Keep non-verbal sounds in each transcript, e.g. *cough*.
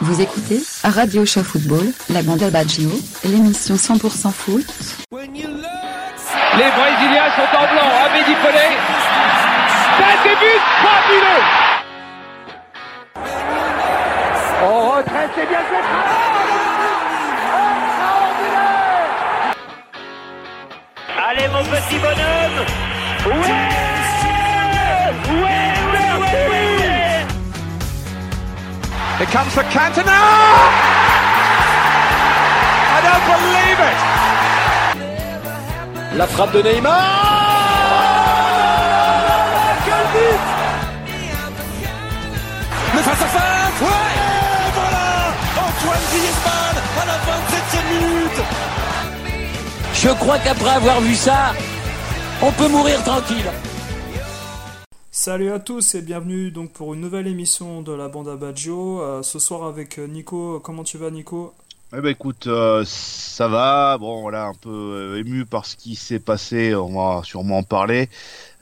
Vous écoutez Radio Show Football, la bande Baggio, l'émission 100% foot. Les Brésiliens sont en blanc, Abedi Pelé. C'est début fabuleux On retraite, c'est bien fait. Allez mon petit bonhomme. Ouais, ouais, It comes for Cantona! I don't believe it! La frappe de Neymar! Quel but! Le face à face Ouais! Et voilà! Antoine Griezmann à la 27e minute! Je crois qu'après avoir vu ça, on peut mourir tranquille. Salut à tous et bienvenue donc pour une nouvelle émission de la bande à Baggio. Euh, ce soir avec Nico. Comment tu vas Nico? Eh ben écoute, euh, ça va. Bon voilà, un peu euh, ému par ce qui s'est passé. On va sûrement en parler.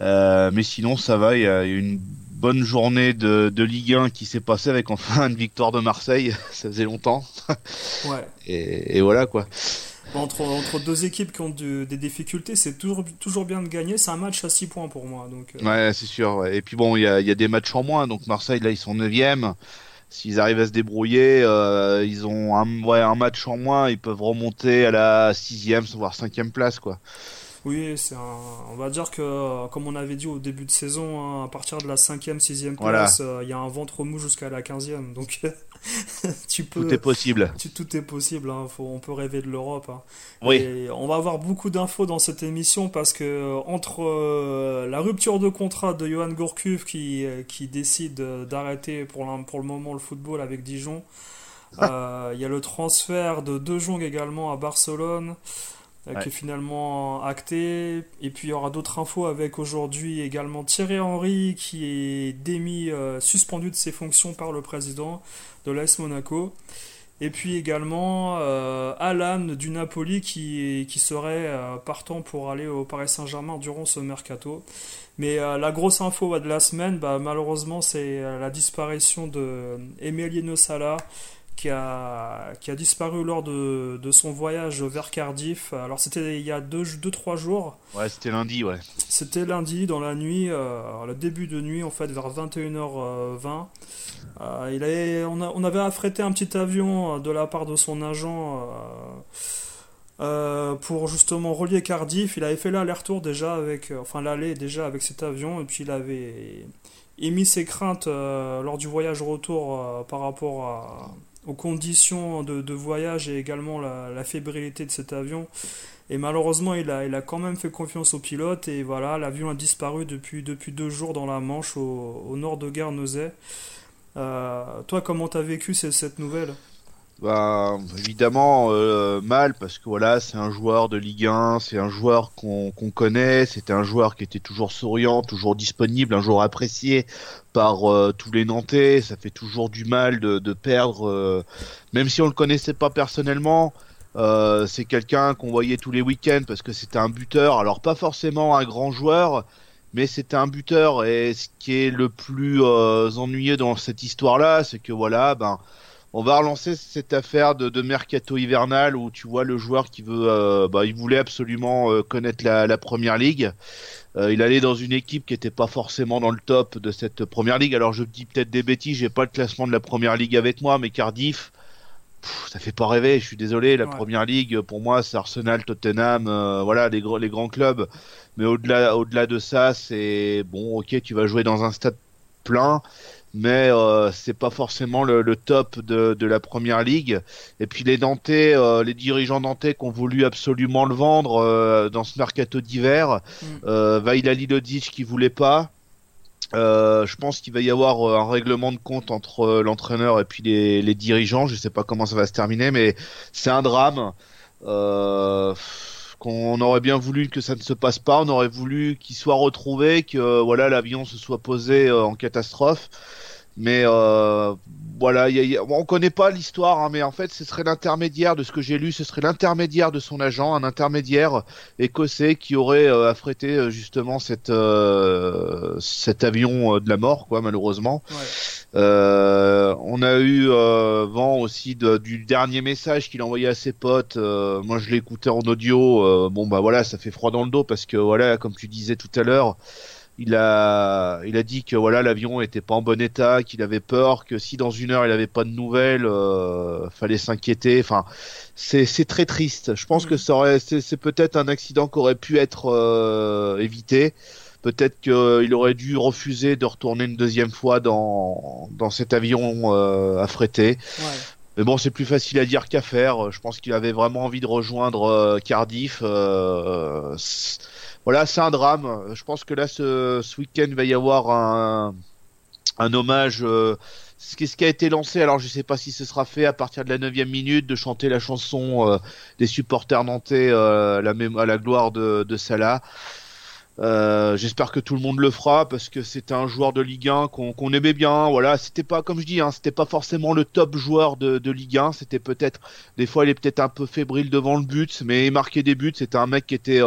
Euh, mais sinon ça va. Il y a une bonne journée de, de Ligue 1 qui s'est passée avec enfin une victoire de Marseille. *laughs* ça faisait longtemps. Ouais. Et, et voilà quoi. Bon, entre, deux équipes qui ont des difficultés, c'est toujours, bien de gagner. C'est un match à 6 points pour moi. Euh, Ouais, c'est sûr. ouais. Et puis bon, il y a, des matchs en moins. Donc Marseille là, ils sont 9 S'ils arrivent à se débrouiller, euh, ils ont un, match en moins. Ils peuvent remonter à la sixième, voire cinquième place quoi. Oui, c'est un... on va dire que, euh, comme on avait dit au début de saison, hein, à partir de la 5e, 6e Voilà. place, euh, il y a un ventre mou jusqu'à la 15e. Donc, *laughs* tu peux. Tout est possible. Tu- tout est possible, hein, faut- on peut rêver de l'Europe. hein. Oui. Et on va avoir beaucoup d'infos dans cette émission parce que euh, entre euh, la rupture de contrat de Johan Gourcuff qui, qui décide d'arrêter pour, pour le moment le football avec Dijon, *laughs* euh, il y a le transfert de De Jong également à Barcelone. Euh, Ouais. qui est finalement acté. Et puis il y aura d'autres infos avec aujourd'hui également Thierry Henry qui est démis, euh, suspendu de ses fonctions par le président de l'AS Monaco. Et puis également euh, Alan du Napoli qui, qui serait euh, partant pour aller au Paris Saint-Germain durant ce mercato. Mais euh, la grosse info de la semaine, bah, malheureusement, c'est la disparition de Emiliano Sala qui a, qui a disparu lors de, de son voyage vers Cardiff. Alors c'était il y a 2-3 deux, trois jours. Ouais, c'était lundi, ouais. C'était lundi dans la nuit, euh, le début de nuit en fait vers 21h20. Euh, il avait, on, a- on avait affrété un petit avion euh, de la part de son agent euh, pour justement relier Cardiff. Il avait fait l'aller-retour déjà avec, enfin l'aller déjà avec cet avion et puis il avait émis ses craintes lors du voyage retour par rapport à- aux conditions de, voyage et également la, fébrilité de cet avion. Et malheureusement, il a, il a quand même fait confiance au pilote. Et voilà, l'avion a disparu depuis, depuis deux jours dans la Manche, au, nord de Guernesey. Euh, toi, comment t'as vécu ce- cette nouvelle? Bah, évidemment, euh, mal, parce que voilà, c'est un joueur de Ligue 1, c'est un joueur qu'on qu'on connaît, c'était un joueur qui était toujours souriant, toujours disponible, un joueur apprécié par euh, tous les Nantais, ça fait toujours du mal de, de perdre, euh, même si on le connaissait pas personnellement, euh, c'est quelqu'un qu'on voyait tous les week-ends parce que c'était un buteur, alors pas forcément un grand joueur, mais c'était un buteur, et ce qui est le plus euh, ennuyeux dans cette histoire-là, c'est que voilà, ben on va relancer cette affaire de, de mercato hivernal où tu vois le joueur qui veut, euh, bah, il voulait absolument euh, connaître la, la première ligue. Euh, il allait dans une équipe qui était pas forcément dans le top de cette première ligue. Alors je dis peut-être des bêtises, j'ai pas le classement de la première ligue avec moi, mais Cardiff, pff, ça fait pas rêver. Je suis désolé, la Ouais. première ligue pour moi c'est Arsenal, Tottenham, voilà les gros, les grands clubs. Mais au-delà, au-delà de ça, c'est bon, ok, tu vas jouer dans un stade plein mais euh, c'est pas forcément le, le top de, de la première ligue. Et puis les Nantais, euh, les dirigeants nantais qui ont voulu absolument le vendre euh, dans ce mercato d'hiver, Mm. euh, Vaila Lilodic qui voulait pas. Euh, je pense qu'il va y avoir euh, un règlement de compte entre l'entraîneur et puis les, les dirigeants. Je sais pas comment ça va se terminer, mais c'est un drame. Euh, qu'on aurait bien voulu que ça ne se passe pas. On aurait voulu qu'il soit retrouvé, que euh, voilà l'avion se soit posé euh, en catastrophe. Mais euh, voilà, y a, y a, on connaît pas l'histoire, hein, mais en fait, ce serait l'intermédiaire de ce que j'ai lu, ce serait l'intermédiaire de son agent, un intermédiaire écossais qui aurait euh, affrété euh, justement cette, euh, cet avion de la mort, quoi, malheureusement. Ouais. on a eu vent aussi de, du dernier message qu'il a envoyé à ses potes. moi, je l'ai écouté en audio. bon, bah voilà, ça fait froid dans le dos parce que voilà, comme tu disais tout à l'heure il a, il a dit que voilà l'avion était pas en bon état, qu'il avait peur, que si dans une heure il avait pas de nouvelles, euh, fallait s'inquiéter. Enfin, c'est c'est très triste. Je pense que ça aurait, c'est peut-être un accident qui aurait pu être euh, évité. Peut-être qu'il aurait dû refuser de retourner une deuxième fois dans dans cet avion euh, affrété. Ouais. Mais bon, c'est plus facile à dire qu'à faire. Je pense qu'il avait vraiment envie de rejoindre euh, Cardiff. Euh, voilà, c'est un drame. Je pense que là, ce, week-end, va y avoir un, hommage. Euh, ce, qui, a été lancé, alors je sais pas si ce sera fait à partir de la neuvième minute, de chanter la chanson euh, des supporters nantais euh, à la gloire de, de Salah. J'espère que tout le monde le fera parce que c'était un joueur de Ligue 1 qu'on aimait bien. Voilà, c'était pas comme je dis, hein, c'était pas forcément le top joueur de, de Ligue 1. C'était peut-être des fois il est peut-être un peu fébrile devant le but, mais il des buts. C'était un mec qui était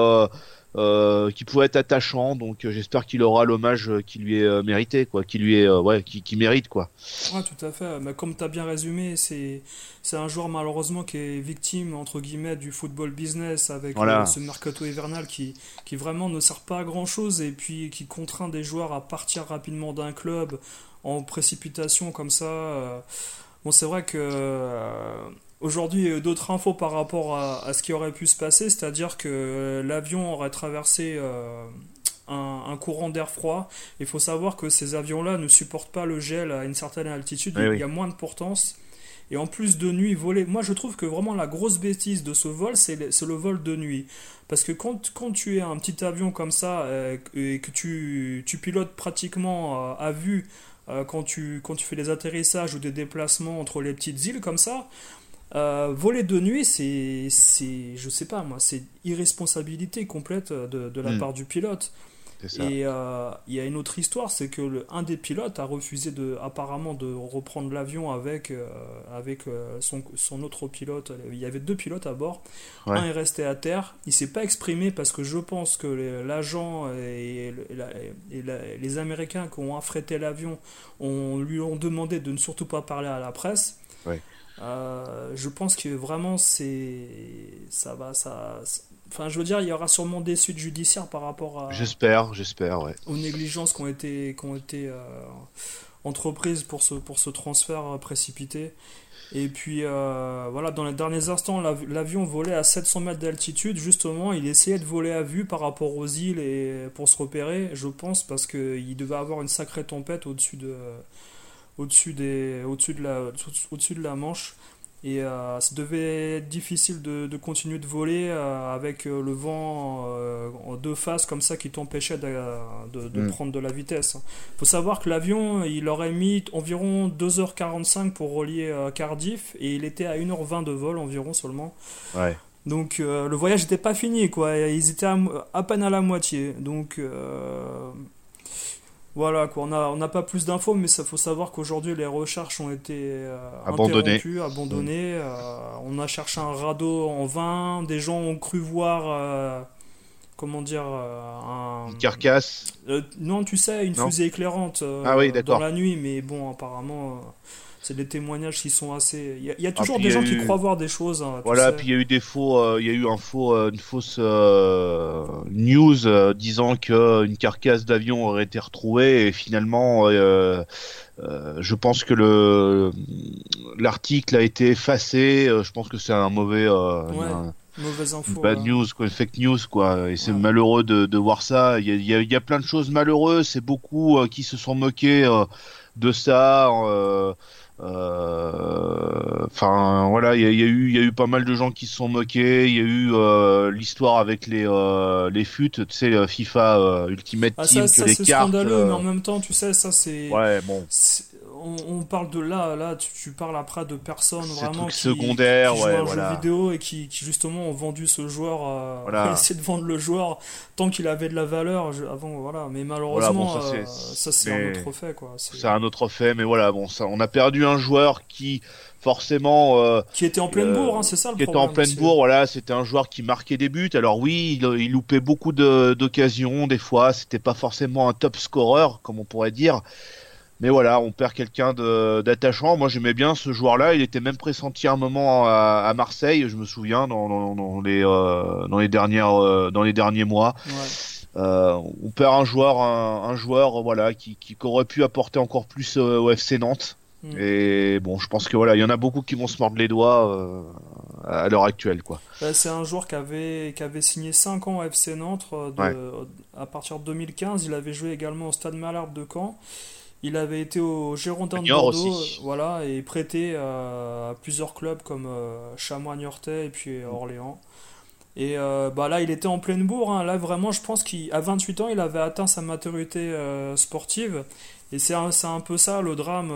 euh, qui pouvait être attachant. Donc euh, j'espère qu'il aura l'hommage qui lui est euh, mérité, quoi, qui lui est, euh, ouais, qui, qui mérite, quoi. Ouais, tout à fait. Mais comme tu as bien résumé, c'est c'est un joueur malheureusement qui est victime entre guillemets du football business avec Voilà. euh, ce mercato hivernal qui qui vraiment ne sert pas à grand chose et puis qui contraint des joueurs à partir rapidement d'un club en précipitation comme ça. euh. Bon, c'est vrai que euh, aujourd'hui, il y a eu d'autres infos par rapport à, à ce qui aurait pu se passer, c'est-à-dire que euh, l'avion aurait traversé euh, un, un courant d'air froid. Il faut savoir que ces avions-là ne supportent pas le gel à une certaine altitude, Oui, il oui. y a moins de portance. Et en plus de nuit, voler. Moi, je trouve que vraiment la grosse bêtise de ce vol, c'est le, vol de nuit. Parce que quand, quand tu es un petit avion comme ça euh, et que tu, tu pilotes pratiquement euh, à vue euh, quand, tu, quand tu fais des atterrissages ou des déplacements entre les petites îles comme ça, euh, voler de nuit, c'est, c'est, je sais pas moi, c'est irresponsabilité complète de, de la Mm. part du pilote. Et euh, il y a une autre histoire, c'est que le, un des pilotes a refusé de, apparemment de reprendre l'avion avec, euh, avec euh, son, son autre pilote. Il y avait deux pilotes à bord. Ouais. Un est resté à terre. Il s'est pas exprimé parce que je pense que l'agent et, le- et la- et la- les Américains qui ont affrété l'avion on lui ont demandé de ne surtout pas parler à la presse. Ouais. Euh, je pense que vraiment c'est ça va ça enfin je veux dire il y aura sûrement des suites judiciaires par rapport à J'espère, j'espère, ouais. aux négligences qui ont été, qui ont été euh, entreprises pour ce, pour ce transfert euh, précipité. Et puis euh, voilà, dans les derniers instants, l'av- l'avion volait à 700 mètres d'altitude. Justement, il essayait de voler à vue par rapport aux îles et pour se repérer, je pense, parce qu'il devait avoir une sacrée tempête au-dessus de, au-dessus des, au-dessus de la, au-dessus de la Manche. Et euh, ça devait être difficile de, de continuer de voler euh, avec euh, le vent euh, en deux faces comme ça qui t'empêchait de, de, de Mm. prendre de la vitesse. faut savoir que l'avion, il aurait mis environ 2h45 pour relier Cardiff et il était à 1h20 de vol environ seulement. Ouais. Donc le voyage n'était pas fini quoi, ils étaient à, à peine à la moitié. Donc voilà quoi, on n'a pas plus d'infos mais ça faut savoir qu'aujourd'hui les recherches ont été euh, Abandonnées. interrompues, abandonnées. euh, on a cherché un radeau en vain, des gens ont cru voir euh, comment dire un Une carcasse. non, tu sais, une Non. fusée éclairante Ah oui, dans la nuit, mais bon, apparemment, c'est des témoignages qui sont assez. Il y a, il y a toujours des gens qui croient voir des choses. hein, Voilà, puis il y a eu des faux, euh, il y a eu un faux, euh, une fausse euh, news disant que une carcasse d'avion aurait été retrouvée et finalement, je pense que le l'article a été effacé. je pense que c'est un mauvais, Ouais, un- Mauvaise info. bad hein. news, quoi, fake news, quoi. Et c'est Ouais. malheureux de, de voir ça. Il y a, y a- y a plein de choses malheureuses. C'est beaucoup euh, qui se sont moqués euh, de ça. euh, Enfin, voilà, il y y a eu, il y a eu pas mal de gens qui se sont moqués. Il y a eu euh, l'histoire avec les euh, les FUT, tu sais, euh, FIFA euh, Ultimate Ah, Team, ça, que ça les c'est cartes. scandaleux, euh, mais en même temps, tu sais, ça c'est. Ouais, bon. c'est- on, parle de là, là, tu, parles après de personnes vraiment qui, secondaires, qui ouais, jouent voilà. jeu vidéo et qui, justement ont vendu ce joueur, euh, *laughs* essayé de vendre le joueur tant qu'il avait de la valeur avant, voilà. Mais malheureusement, ça c'est un autre fait, quoi. C'est un autre fait, mais voilà, bon, ça, on a perdu un joueur qui forcément euh, qui était en pleine bourre, hein, c'est ça le qui problème. était en pleine bourre, voilà, c'était un joueur qui marquait des buts. Alors oui, il, il loupait beaucoup d'occasions des fois, c'était pas forcément un top scorer comme on pourrait dire. Mais voilà, on perd quelqu'un d'attachant. Moi, j'aimais bien ce joueur-là. Il était même pressenti un moment à, à Marseille, je me souviens, dans, dans, dans les euh, dans les dernières euh, dans les derniers mois. Ouais. Euh, on perd un joueur, un, un joueur, voilà, qui, qui, aurait pu apporter encore plus au FC Nantes. Mm. Et bon, je pense que voilà, il y en a beaucoup qui vont se mordre les doigts euh, à l'heure actuelle, quoi. Bah, c'est un joueur qui avait, qui avait signé 5 ans au FC Nantes. De, Ouais. À partir de 2015, il avait joué également au Stade Malherbe de Caen. Il avait été au Girondin de Bordeaux, aussi. euh, voilà, et prêté à plusieurs clubs comme euh, Chamois Niortais et puis Orléans. Et euh, bah là, il était en pleine bourre. hein. Là, vraiment, je pense qu'à 28 ans, il avait atteint sa maturité euh, sportive. Et c'est un, un peu ça le drame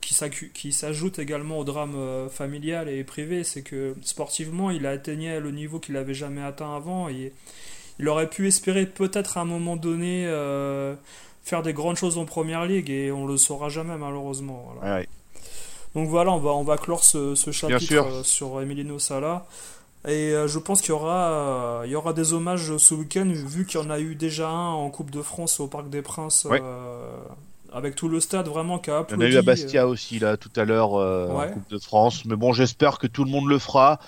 qui s'ajoute également au drame familial et privé. C'est que sportivement, il a atteigné le niveau qu'il n'avait jamais atteint avant. Et il aurait pu espérer peut-être à un moment donné faire des grandes choses en première ligue. Et on le saura jamais, malheureusement. Voilà. Ouais, ouais. Donc voilà, on va, on va clore ce, ce chapitre euh, sur Emiliano Sala. Et euh, je pense qu'il y aura, il y aura des hommages ce week-end, vu qu'il y en a eu déjà un en Coupe de France au Parc des Princes, Ouais. euh, avec tout le stade vraiment qui a Il y en applaudi. a eu à Bastia aussi là tout à l'heure euh, Ouais. en Coupe de France, mais bon, j'espère que tout le monde le fera.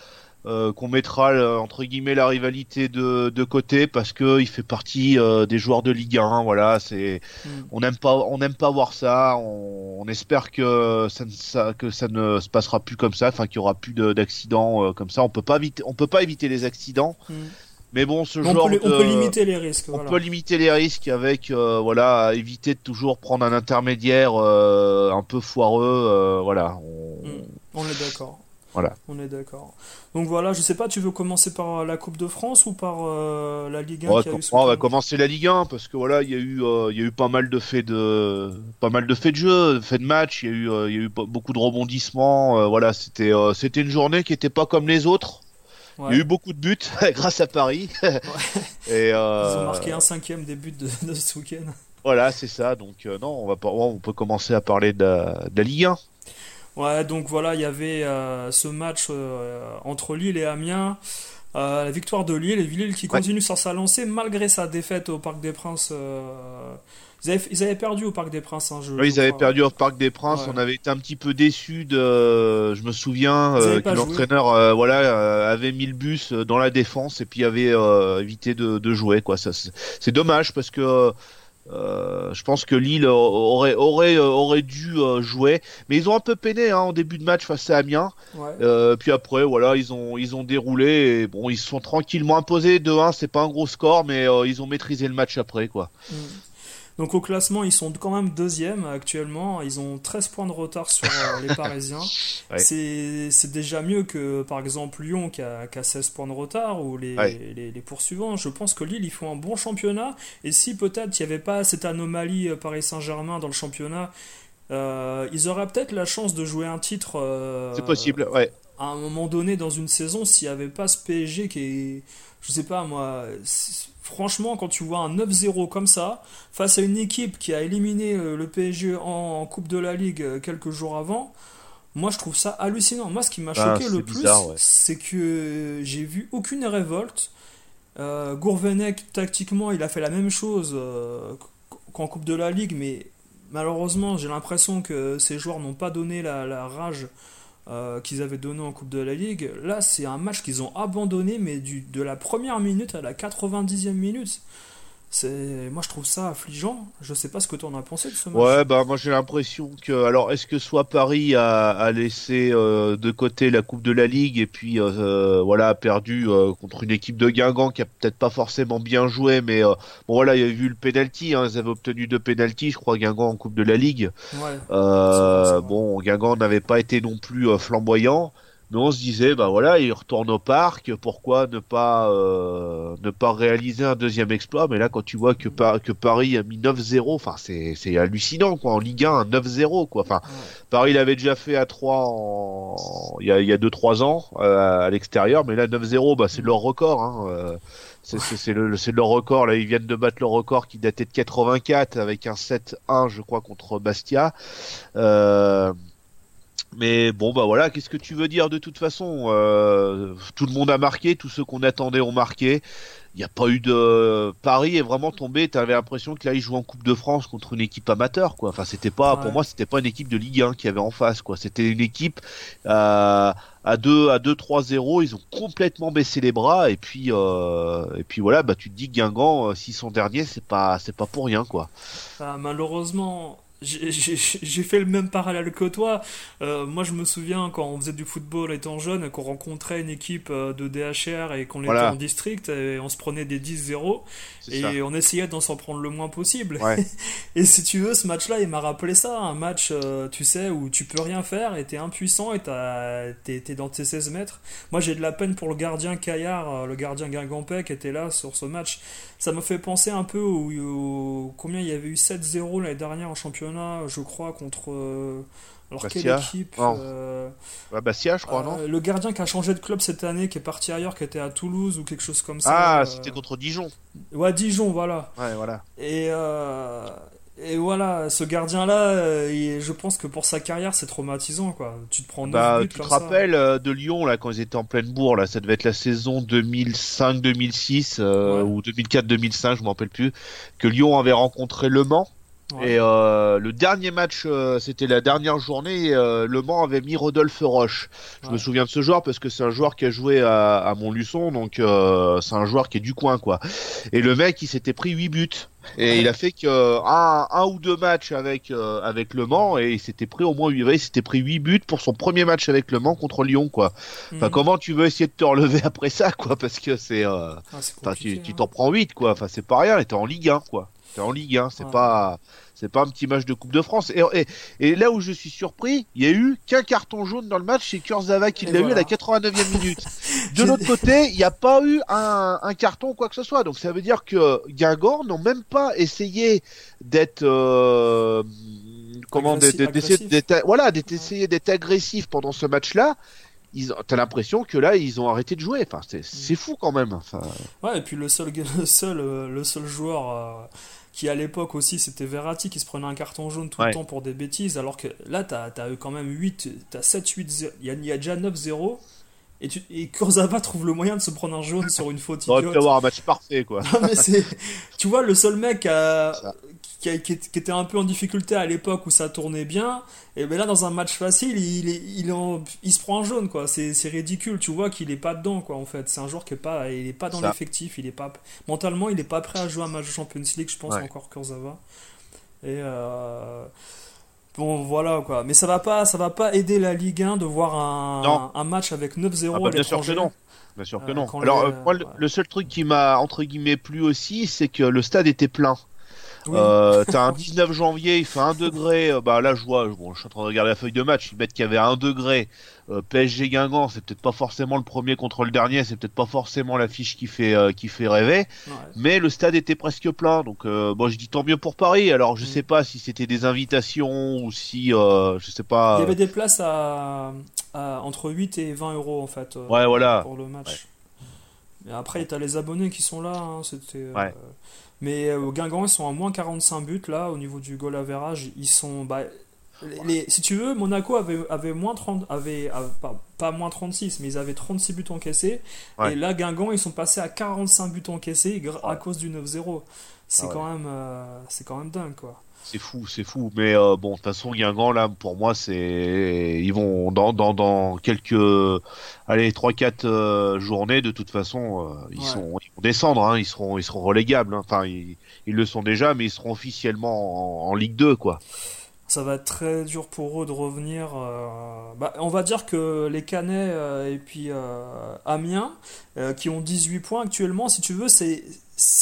Euh, qu'on mettra euh, entre guillemets la rivalité de, de côté parce que il fait partie euh, des joueurs de Ligue 1 voilà c'est Mm. on n'aime pas on n'aime pas voir ça on, on espère que ça, ne- ça que ça ne se passera plus comme ça enfin qu'il y aura plus de- d'accidents comme ça on peut pas éviter on peut pas éviter les accidents Mm. mais bon ce On, genre peut, les- on de- peut limiter les risques. on voilà. peut limiter les risques avec euh, voilà éviter de toujours prendre un intermédiaire euh, un peu foireux euh, voilà on- Mm. On est d'accord. Voilà. On est d'accord. Donc voilà, je sais pas, tu veux commencer par la Coupe de France ou par euh, la Ligue 1 on va, qui a eu on va commencer la Ligue 1 parce que voilà il y a eu euh, y a eu pas mal de faits de pas mal de faits de jeu de faits de match. Il y a eu euh, y a eu be- beaucoup de rebondissements voilà c'était c'était une journée qui était pas comme les autres. Il y a eu beaucoup de buts *laughs* grâce à Paris. *laughs* Et Ils ont marqué un cinquième des buts de, de ce week-end. voilà c'est ça. Donc non on va pas on peut commencer à parler de la, de la Ligue 1 Ouais, donc voilà, il y avait euh, ce match euh, entre Lille et Amiens. Euh, la victoire de Lille et Lille qui Ouais. continue sur sa lancée malgré sa défaite au Parc des Princes. Ils, avaient, ils avaient perdu au Parc des Princes. hein, je, Oui, je ils avaient perdu au Parc des Princes. Ouais. On avait été un petit peu déçus de. Je me souviens que l'entraîneur, voilà, avait mis le bus dans la défense et puis avait évité de, de jouer. Quoi, ça, c'est dommage parce que. Euh, je pense que Lille aurait aurait euh, aurait dû euh, jouer, mais ils ont un peu peiné hein, en début de match face à Amiens. Ouais. Euh, puis après, voilà, ils ont ils ont déroulé. Et bon, ils se sont tranquillement imposés 2-1. C'est pas un gros score, mais ils ont maîtrisé le match après, quoi. Mm. Donc au classement, ils sont quand même deuxième actuellement. Ils ont 13 points de retard sur euh, les *laughs* Parisiens. Ouais. C'est déjà mieux que par exemple Lyon qui a, qui a 16 points de retard ou les, Ouais. les, les poursuivants. Je pense que Lille, ils font un bon championnat. Et si peut-être il n'y avait pas cette anomalie euh, Paris Saint-Germain dans le championnat, euh, ils auraient peut-être la chance de jouer un titre euh, C'est possible, ouais. à un moment donné dans une saison s'il n'y avait pas ce PSG qui est je sais pas moi franchement quand tu vois un 9-0 comme ça face à une équipe qui a éliminé euh, le PSG en, en Coupe de la Ligue euh, quelques jours avant moi je trouve ça hallucinant moi ce qui m'a Ah, choqué le plus ouais. c'est que j'ai vu aucune révolte euh, Gourvenec tactiquement il a fait la même chose euh, qu'en Coupe de la Ligue mais malheureusement j'ai l'impression que ces joueurs n'ont pas donné la, la rage euh, qu'ils avaient donné en Coupe de la Ligue. Là, c'est un match qu'ils ont abandonné, mais du, de la première minute à la 90e minute. C'est, moi, je trouve ça affligeant. Je sais pas ce que tu en as pensé de ce match. Ouais, bah moi j'ai l'impression que alors est-ce que soit Paris a, a laissé euh, de côté la Coupe de la Ligue et puis euh, voilà a perdu euh, contre une équipe de Guingamp qui a peut-être pas forcément bien joué, mais euh, bon voilà il y a eu le penalty, hein, ils avaient obtenu deux penalties, je crois Guingamp en Coupe de la Ligue. Ouais. Euh, C'est vrai, c'est vrai. bon Guingamp n'avait pas été non plus euh, flamboyant. Mais on se disait, bah voilà, il retourne au parc, pourquoi ne pas euh, ne pas réaliser un deuxième exploit? Mais là, quand tu vois que, que Paris a mis 9-0, enfin c'est c'est hallucinant quoi. En Ligue 1, 9-0 quoi. Enfin, Paris l'avait déjà fait à 3 en... il y a il y a deux trois ans euh, à l'extérieur, mais là 9-0, bah c'est leur record. Hein. Euh, c'est le, leur record. Là, ils viennent de battre le record qui datait de 84 avec un 7-1, je crois, contre Bastia. Euh, mais bon, bah voilà, qu'est-ce que tu veux dire de toute façon euh, Tout le monde a marqué, tous ceux qu'on attendait ont marqué. Il n'y a pas eu de Paris est vraiment tombé. T'avais l'impression que là ils jouent en Coupe de France contre une équipe amateur, quoi. Enfin, c'était pas pour moi, c'était pas une équipe de Ligue 1 qui avait en face, quoi. C'était une équipe euh, à 2 à 2 3 0 ils ont complètement baissé les bras et puis euh, et puis voilà bah tu te dis Guingamp s'ils sont derniers c'est pas c'est pas pour rien quoi bah, malheureusement j'ai fait le même parallèle que toi. Euh, moi, je me souviens quand on faisait du football étant jeune, qu'on rencontrait une équipe euh, de DHR et qu'on était en district, et on se prenait des 10-0 et on essayait d'en s'en prendre le moins possible. *laughs* et si tu veux, ce match-là, il m'a rappelé ça. Un match, euh, tu sais, où tu peux rien faire et t'es impuissant et t'es dans tes 16 mètres. Moi, j'ai de la peine pour le gardien Caillard, le gardien Guingampais qui était là sur ce match. Ça me fait penser un peu au, combien il y avait eu 7-0 l'année dernière en championnat, je crois, contre. Euh, alors Bastia. quelle équipe euh, Bastia, je crois, non euh, Le gardien qui a changé de club cette année, qui est parti ailleurs, qui était à Toulouse ou quelque chose comme ça. Ah, c'était contre Dijon. Ouais, Dijon, voilà. Ouais, voilà. Et, et voilà, ce gardien-là, je pense que pour sa carrière, c'est traumatisant, quoi. Tu te prends bah, buts Tu te rappelles de Lyon, là, quand ils étaient en pleine bourre, là, ça devait être la saison 2005-2006 euh, ou 2004-2005, je m'en rappelle plus, que Lyon avait rencontré Le Mans. Et le dernier match, c'était la dernière journée, Le Mans avait mis Rodolphe Roche. Je me souviens de ce joueur parce que c'est un joueur qui a joué à, à Montluçon, donc c'est un joueur qui est du coin, quoi. Et le mec, il s'était pris 8 buts. Et il a fait que un, un, ou deux matchs avec euh, avec Le Mans et il s'était pris au moins il s'était pris 8 buts pour son premier match avec Le Mans contre Lyon quoi. Enfin mhm. comment tu veux essayer de te relever après ça quoi parce que c'est euh, ah, tu t'en hein. prends 8 quoi. Enfin c'est pas rien, t'es en Ligue 1 quoi. T'es en Ligue 1, c'est pas c'est pas un petit match de Coupe de France. Et, et, et, là où je suis surpris, il y a eu qu'un carton jaune dans le match, c'est Kurzawa qui l'a eu à la 89e minute. *laughs* De l'autre côté, il n'y a pas eu un, un, carton ou quoi que ce soit. Donc ça veut dire que Guingamp n'ont même pas essayé d'être euh, comment d'être voilà d'essayer d'être agressif pendant ce match-là. T'as l'impression que là ils ont arrêté de jouer. Enfin, c'est mm. fou quand même. Enfin... Ouais, et puis le seul, *laughs* le seul, euh, le seul joueur euh, qui à l'époque aussi c'était Verratti qui se prenait un carton jaune tout le temps pour des bêtises, alors que là tu as, quand même 8, tu as 7, 8, il y, a déjà 9-0. Et, tu, et Kurzawa trouve le moyen de se prendre un jaune sur une faute. Il aurait pu avoir un match parfait, quoi. mais tu vois, le seul mec qui, qui, était un peu en difficulté à l'époque où ça tournait bien, et ben là, dans un match facile, il, il, il, se prend un jaune, quoi. C'est ridicule. Tu vois qu'il est pas dedans, quoi, en fait. C'est un joueur qui est pas, il est pas dans l'effectif. Il est pas, mentalement, il est pas prêt à jouer un match de Champions League, je pense, encore Kurzawa. Et, euh, Bon, voilà quoi. Mais ça va pas, ça va pas aider la Ligue 1 de voir un, un match avec 9-0 ah bah, Bien sûr que non. Bien sûr que euh, non. Alors, euh, moi, le, seul truc qui m'a entre guillemets plu aussi, c'est que le stade était plein. Euh, t'as un *laughs* 19 janvier, il fait 1 degré. Euh, bah là, je vois, bon, je suis en train de regarder la feuille de match. Ils mettent qu'il y avait 1 degré. Euh, PSG Guingamp, c'est peut-être pas forcément le premier contre le dernier, c'est peut-être pas forcément l'affiche qui fait qui fait rêver. Mais le stade était presque plein, donc bon, je dis tant mieux pour Paris. Alors je mm. sais pas si c'était des invitations ou si je sais pas. Il y avait des places à, entre 8 et 20 euros en fait. ouais, voilà. Pour le match. Et après, t'as les abonnés qui sont là. Hein, c'était. Ouais. Mais au euh, Guingamp, ils sont à moins 45 buts là, au niveau du goal average. Ils sont. Bah, les, si tu veux, Monaco avait, avait moins 30, avait, euh, pas, moins 36, mais ils avaient 36 buts encaissés. Et là, Guingamp, ils sont passés à 45 buts encaissés à cause du 9-0. C'est ah quand, même, euh, c'est quand même dingue, quoi. C'est fou, c'est fou. Mais euh, bon, de toute façon, Guingamp, là, pour moi, c'est. Ils vont dans, dans, dans quelques. Allez, 3-4 euh, journées, de toute façon, euh, ils, sont, ils vont descendre, hein, ils, seront, ils seront relégables. Hein. Enfin, ils, ils, le sont déjà, mais ils seront officiellement en, Ligue 2, quoi. Ça va être très dur pour eux de revenir. Bah, on va dire que les Canets et puis Amiens, qui ont 18 points actuellement, si tu veux, c'est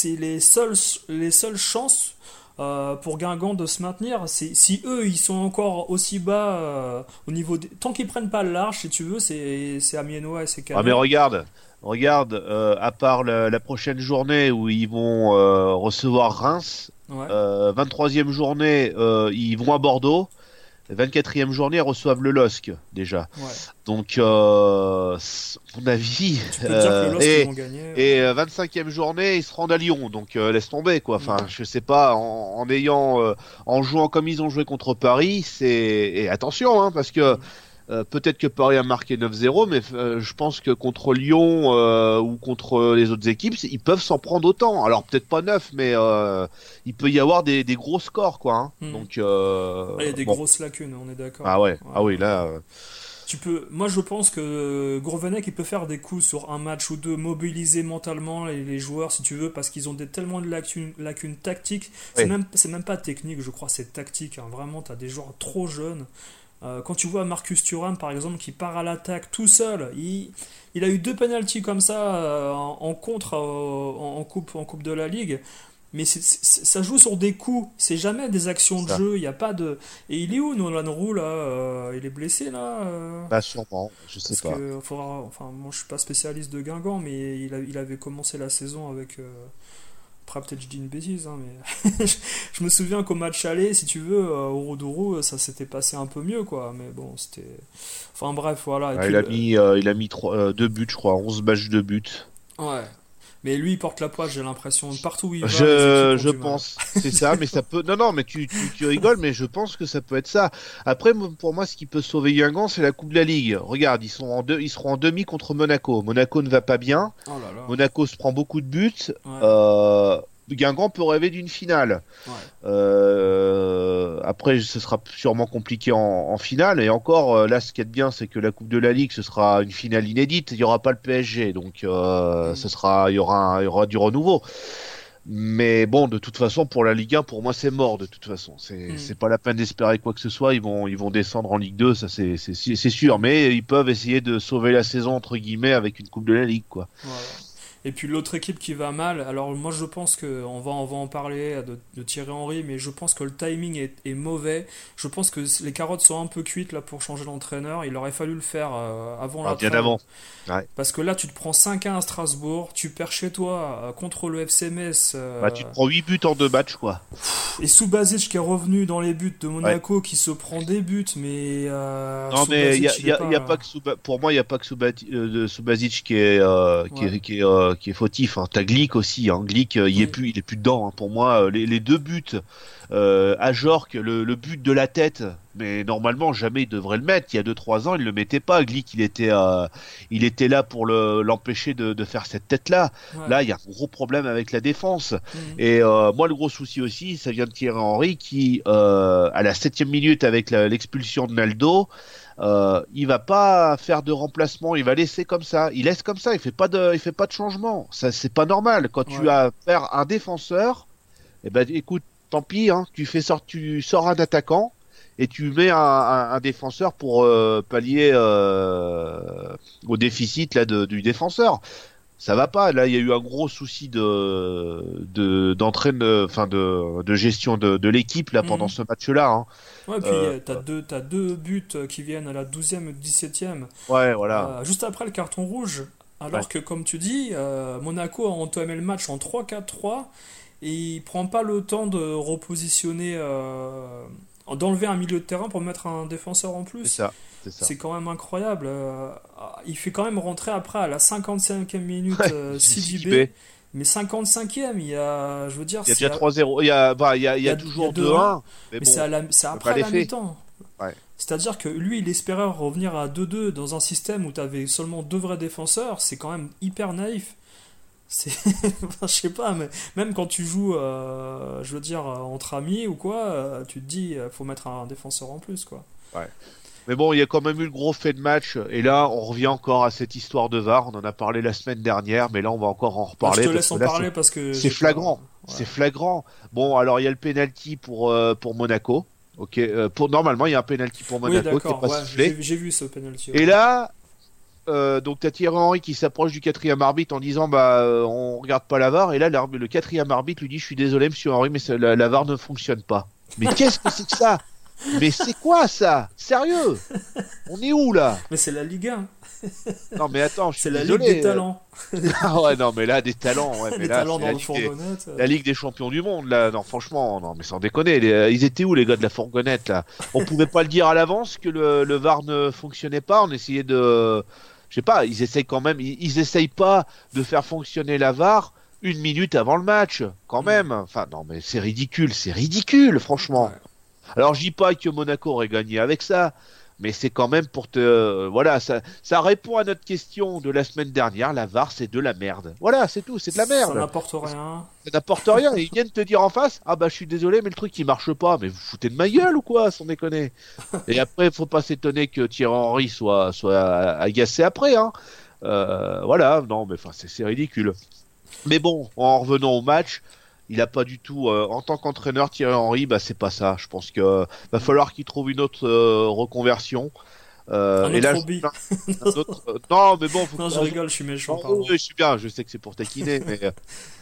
les seules, les seules chances euh, pour Guingamp de se maintenir. Si eux, ils sont encore aussi bas euh, au niveau des... Tant qu'ils prennent pas le large, si tu veux, c'est Amiénois et c'est Ah mais regarde, regarde, euh, à part la, prochaine journée où ils vont recevoir Reims, 23e journée, ils vont à Bordeaux. 24e journée, ils reçoivent le LOSC déjà. Donc, euh, mon avis. Euh, et, gagner, et 25e euh, journée, ils se rendent à Lyon. Donc, euh, laisse tomber quoi. Enfin, je sais pas. En, ayant, en jouant comme ils ont joué contre Paris, c'est et attention, hein, parce que. Euh, peut-être que Paris a marqué 9-0, mais euh, je pense que contre Lyon euh, ou contre les autres équipes, ils peuvent s'en prendre autant. Alors peut-être pas 9, mais il peut y avoir des, gros scores, quoi. Hein. Hmm. Donc, il y a des grosses lacunes, on est d'accord. Ah ouais, ah oui, là. Tu peux, moi je pense que Grovenek il peut faire des coups sur un match ou deux, mobiliser mentalement les, joueurs si tu veux, parce qu'ils ont des, tellement de lacunes, lacunes tactiques. C'est même, même pas technique, je crois, c'est tactique. Hein. Vraiment, tu as des joueurs trop jeunes. Euh, quand tu vois Marcus Thuram, par exemple, qui part à l'attaque tout seul, il, il a eu deux penalties comme ça euh, en, contre euh, en, coupe, en Coupe de la Ligue. Mais ça joue sur des coups, c'est jamais des actions de jeu, il n'y a pas de... Et il est où Nolan Roux là Il est blessé là Pas sûrement, je sais pas. enfin, moi je suis pas spécialiste de Guingamp, mais il, il avait commencé la saison avec... Après, peut-être je dis une bêtise, hein, mais *laughs* je me souviens qu'au match aller, si tu veux, euh, au Rodourou, ça s'était passé un peu mieux, quoi. Mais bon, c'était. Enfin, bref, voilà. il, a mis, euh, il a mis euh, deux buts, je crois, 11 matchs de buts. Ouais. Mais lui, il porte la poisse, j'ai l'impression. Partout où il va. Je, je pense. C'est ça, mais ça peut. Non, non, mais tu, tu, tu, rigoles, mais je pense que ça peut être ça. Après, pour moi, ce qui peut sauver Guingamp, c'est la Coupe de la Ligue. Regarde, ils, sont en deux, ils seront en demi contre Monaco. Monaco ne va pas bien. Oh là là. Monaco se prend beaucoup de buts. Euh, Guingamp peut rêver d'une finale. Euh, après, ce sera sûrement compliqué en, finale. Et encore, euh, là, ce qui est bien, c'est que la Coupe de la Ligue, ce sera une finale inédite. Il n'y aura pas le PSG, donc euh, mm. ce sera, il y aura, il y aura du renouveau. Mais bon, de toute façon, pour la Ligue 1, pour moi, c'est mort. De toute façon, c'est mm. c'est pas la peine d'espérer quoi que ce soit. Ils vont ils vont descendre en Ligue 2, ça c'est c'est sûr. Mais ils peuvent essayer de sauver la saison entre guillemets avec une Coupe de la Ligue, quoi. Et puis l'autre équipe qui va mal, alors moi je pense qu'on va, on va en parler de, de, Thierry Henry, mais je pense que le timing est, mauvais. Je pense que les carottes sont un peu cuites là pour changer l'entraîneur. Il aurait fallu le faire euh, avant ah, la Bien avant. Parce que là tu te prends 5-1 à Strasbourg, tu perds chez toi euh, contre le FC Metz. Euh, bah, tu te prends 8 buts en deux matchs quoi. Et Subasic qui est revenu dans les buts de Monaco qui se prend des buts, mais. non mais il y, a, pas que pour moi il n'y a pas que Subasic qui est, qui est, qui est qui est fautif. Hein. T'as Glick aussi. Hein. Glick, euh, il est plus, il est plus dedans. Hein. Pour moi, euh, les, deux buts euh, à Jork, le, but de la tête, mais normalement jamais il devrait le mettre. Il y a 2-3 ans, il le mettait pas. Glick, il était, il était là pour l'empêcher de, faire cette tête-là. Là, il y a un gros problème avec la défense. Mhm. Et moi, le gros souci aussi, ça vient de Thierry Henry qui, à la septième minute avec l'expulsion de Naldo, euh, il va pas faire de remplacement, il va laisser comme ça. Il laisse comme ça, il fait pas de, il fait pas de changement. Ça, c'est pas normal. Quand tu as faire un défenseur, eh ben, écoute, tant pis, hein, tu fais sort, tu sors un attaquant et tu mets un, défenseur pour euh, pallier euh, au déficit là du défenseur ça va pas. Là, il y a eu un gros souci de de enfin de, de gestion de, de l'équipe là pendant mhm. ce match-là. Hein. Ouais, puis euh, t'as deux as deux buts qui viennent à la 12e et 17e. Ouais, voilà. Euh, juste après le carton rouge. Alors que comme tu dis, euh, Monaco a entamé le match en 3-4-3 et il prend pas le temps de repositionner d'enlever un milieu de terrain pour mettre un défenseur en plus. C'est ça. C'est quand même incroyable. Euh, il fait quand même rentrer après à la 55e minute euh, CJB. Mais 55e, il y a, je veux dire, il y a déjà 3-0. Il y a, bah, il y a, il y a toujours 2-1. Mais, c'est après la mi-temps. C'est-à-dire que lui, il espérait revenir à 2-2 dans un système où tu avais seulement deux vrais défenseurs. C'est quand même hyper naïf. C'est, *laughs* je sais pas, mais même quand tu joues, euh, je veux dire, entre amis ou quoi, tu te dis, faut mettre un défenseur en plus, quoi. Ouais. Mais bon, il y a quand même eu le gros fait de match. Et là, on revient encore à cette histoire de VAR. On en a parlé la semaine dernière, mais là, on va encore en reparler. je te laisse en parler parce que. C'est flagrant. C'est flagrant. Bon, alors, il y a le penalty pour, euh, pour Monaco. Ok, euh, pour, normalement, il y a un penalty pour Monaco qui pas J'ai vu ce penalty. Et là, euh, donc t'as Thierry Henry qui s'approche du quatrième arbitre en disant bah euh, on regarde pas la VAR et là le quatrième arbitre lui dit je suis désolé monsieur Henry mais ça- la, la VAR ne fonctionne pas. Mais *laughs* qu'est-ce que c'est que ça? Mais c'est quoi ça? Sérieux? On est où là? Mais c'est la Ligue 1, Non mais attends, je suis c'est la désolé. Ligue des talents. *laughs* Ah ouais non mais là des talents, ouais, mais des là, talents c'est dans la le Ligue des- fourgonnette. La Ligue des champions du monde, là, non, franchement, non, mais sans déconner, les- euh, ils étaient où les gars de la fourgonnette, là? On pouvait pas le dire à l'avance que le, le VAR ne fonctionnait pas, on essayait de. Je sais pas, ils essayent quand même, ils, ils essayent pas de faire fonctionner la VAR une minute avant le match, quand Mm. même. Enfin, non, mais c'est ridicule, c'est ridicule, franchement. Alors, je dis pas que Monaco aurait gagné avec ça, mais c'est quand même pour te. Voilà, ça, ça répond à notre question de la semaine dernière, la VAR, c'est de la merde. Voilà, c'est tout, c'est de la merde Ça n'apporte rien. ça n'apporte rien. Et ils viennent te dire en face, ah bah je suis désolé, mais le truc il marche pas. Mais vous foutez de ma gueule ou quoi, sans déconner? Et après, faut pas s'étonner que Thierry Henry soit soit agacé après. Hein. Euh, voilà, non, mais enfin c'est c'est ridicule. Mais bon, en revenant au match, il a pas du tout, euh, en tant qu'entraîneur, Thierry Henry, bah c'est pas ça. Je pense que euh, va falloir qu'il trouve une autre euh, reconversion. Euh, Un et là, un autre- euh, non, mais bon, faut Non, je rigole, je suis méchant. non, oui, je suis bien, je sais que c'est pour taquiner, mais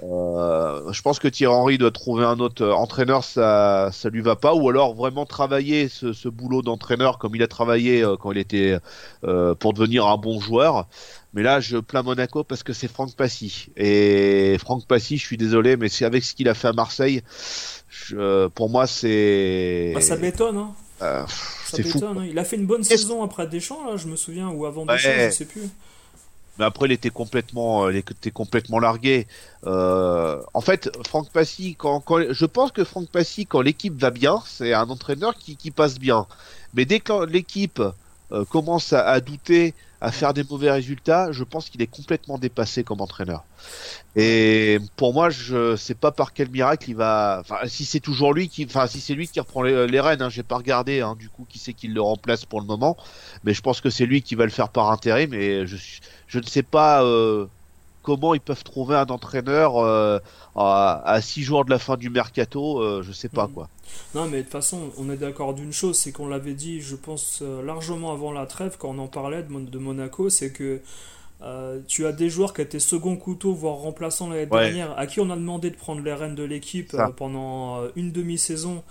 euh, je pense que Thierry Henry doit trouver un autre entraîneur, ça, ça lui va pas, ou alors vraiment travailler ce, ce boulot d'entraîneur comme il a travaillé euh, quand il était euh, pour devenir un bon joueur. Mais là, je plains Monaco parce que c'est Franck Passy. Et Franck Passy, je suis désolé, mais c'est avec ce qu'il a fait à Marseille, je- pour moi, c'est Bah, ça m'étonne, hein. euh, Ça c'est fou. m'étonne. hein. Il a fait une bonne saison après Deschamps, là, je me souviens, ou avant Ouais. Deschamps, je sais plus. Mais après, il était complètement, euh, il était complètement largué. Euh, en fait, Franck Passy, quand, quand, je pense que Franck Passy, quand l'équipe va bien, c'est un entraîneur qui, qui passe bien. Mais dès que l'équipe euh, commence à, à douter, à faire des mauvais résultats, je pense qu'il est complètement dépassé comme entraîneur. Et pour moi, je sais pas par quel miracle il va. Enfin, si c'est toujours lui qui, enfin, si c'est lui qui reprend les, rênes, hein, j'ai pas regardé, hein, du coup, qui c'est qui le remplace pour le moment. Mais je pense que c'est lui qui va le faire par intérim. Suis, je ne sais pas euh, comment ils peuvent trouver un entraîneur euh, à, à six jours de la fin du mercato. Euh, je sais pas Mhm. quoi. Non, mais de toute façon, on est d'accord d'une chose, c'est qu'on l'avait dit, je pense, euh, largement avant la trêve, quand on en parlait de, Mon- de Monaco, c'est que euh, tu as des joueurs qui étaient second couteau, voire remplaçants l'année Ouais. dernière, à qui on a demandé de prendre les rênes de l'équipe euh, pendant euh, une demi-saison.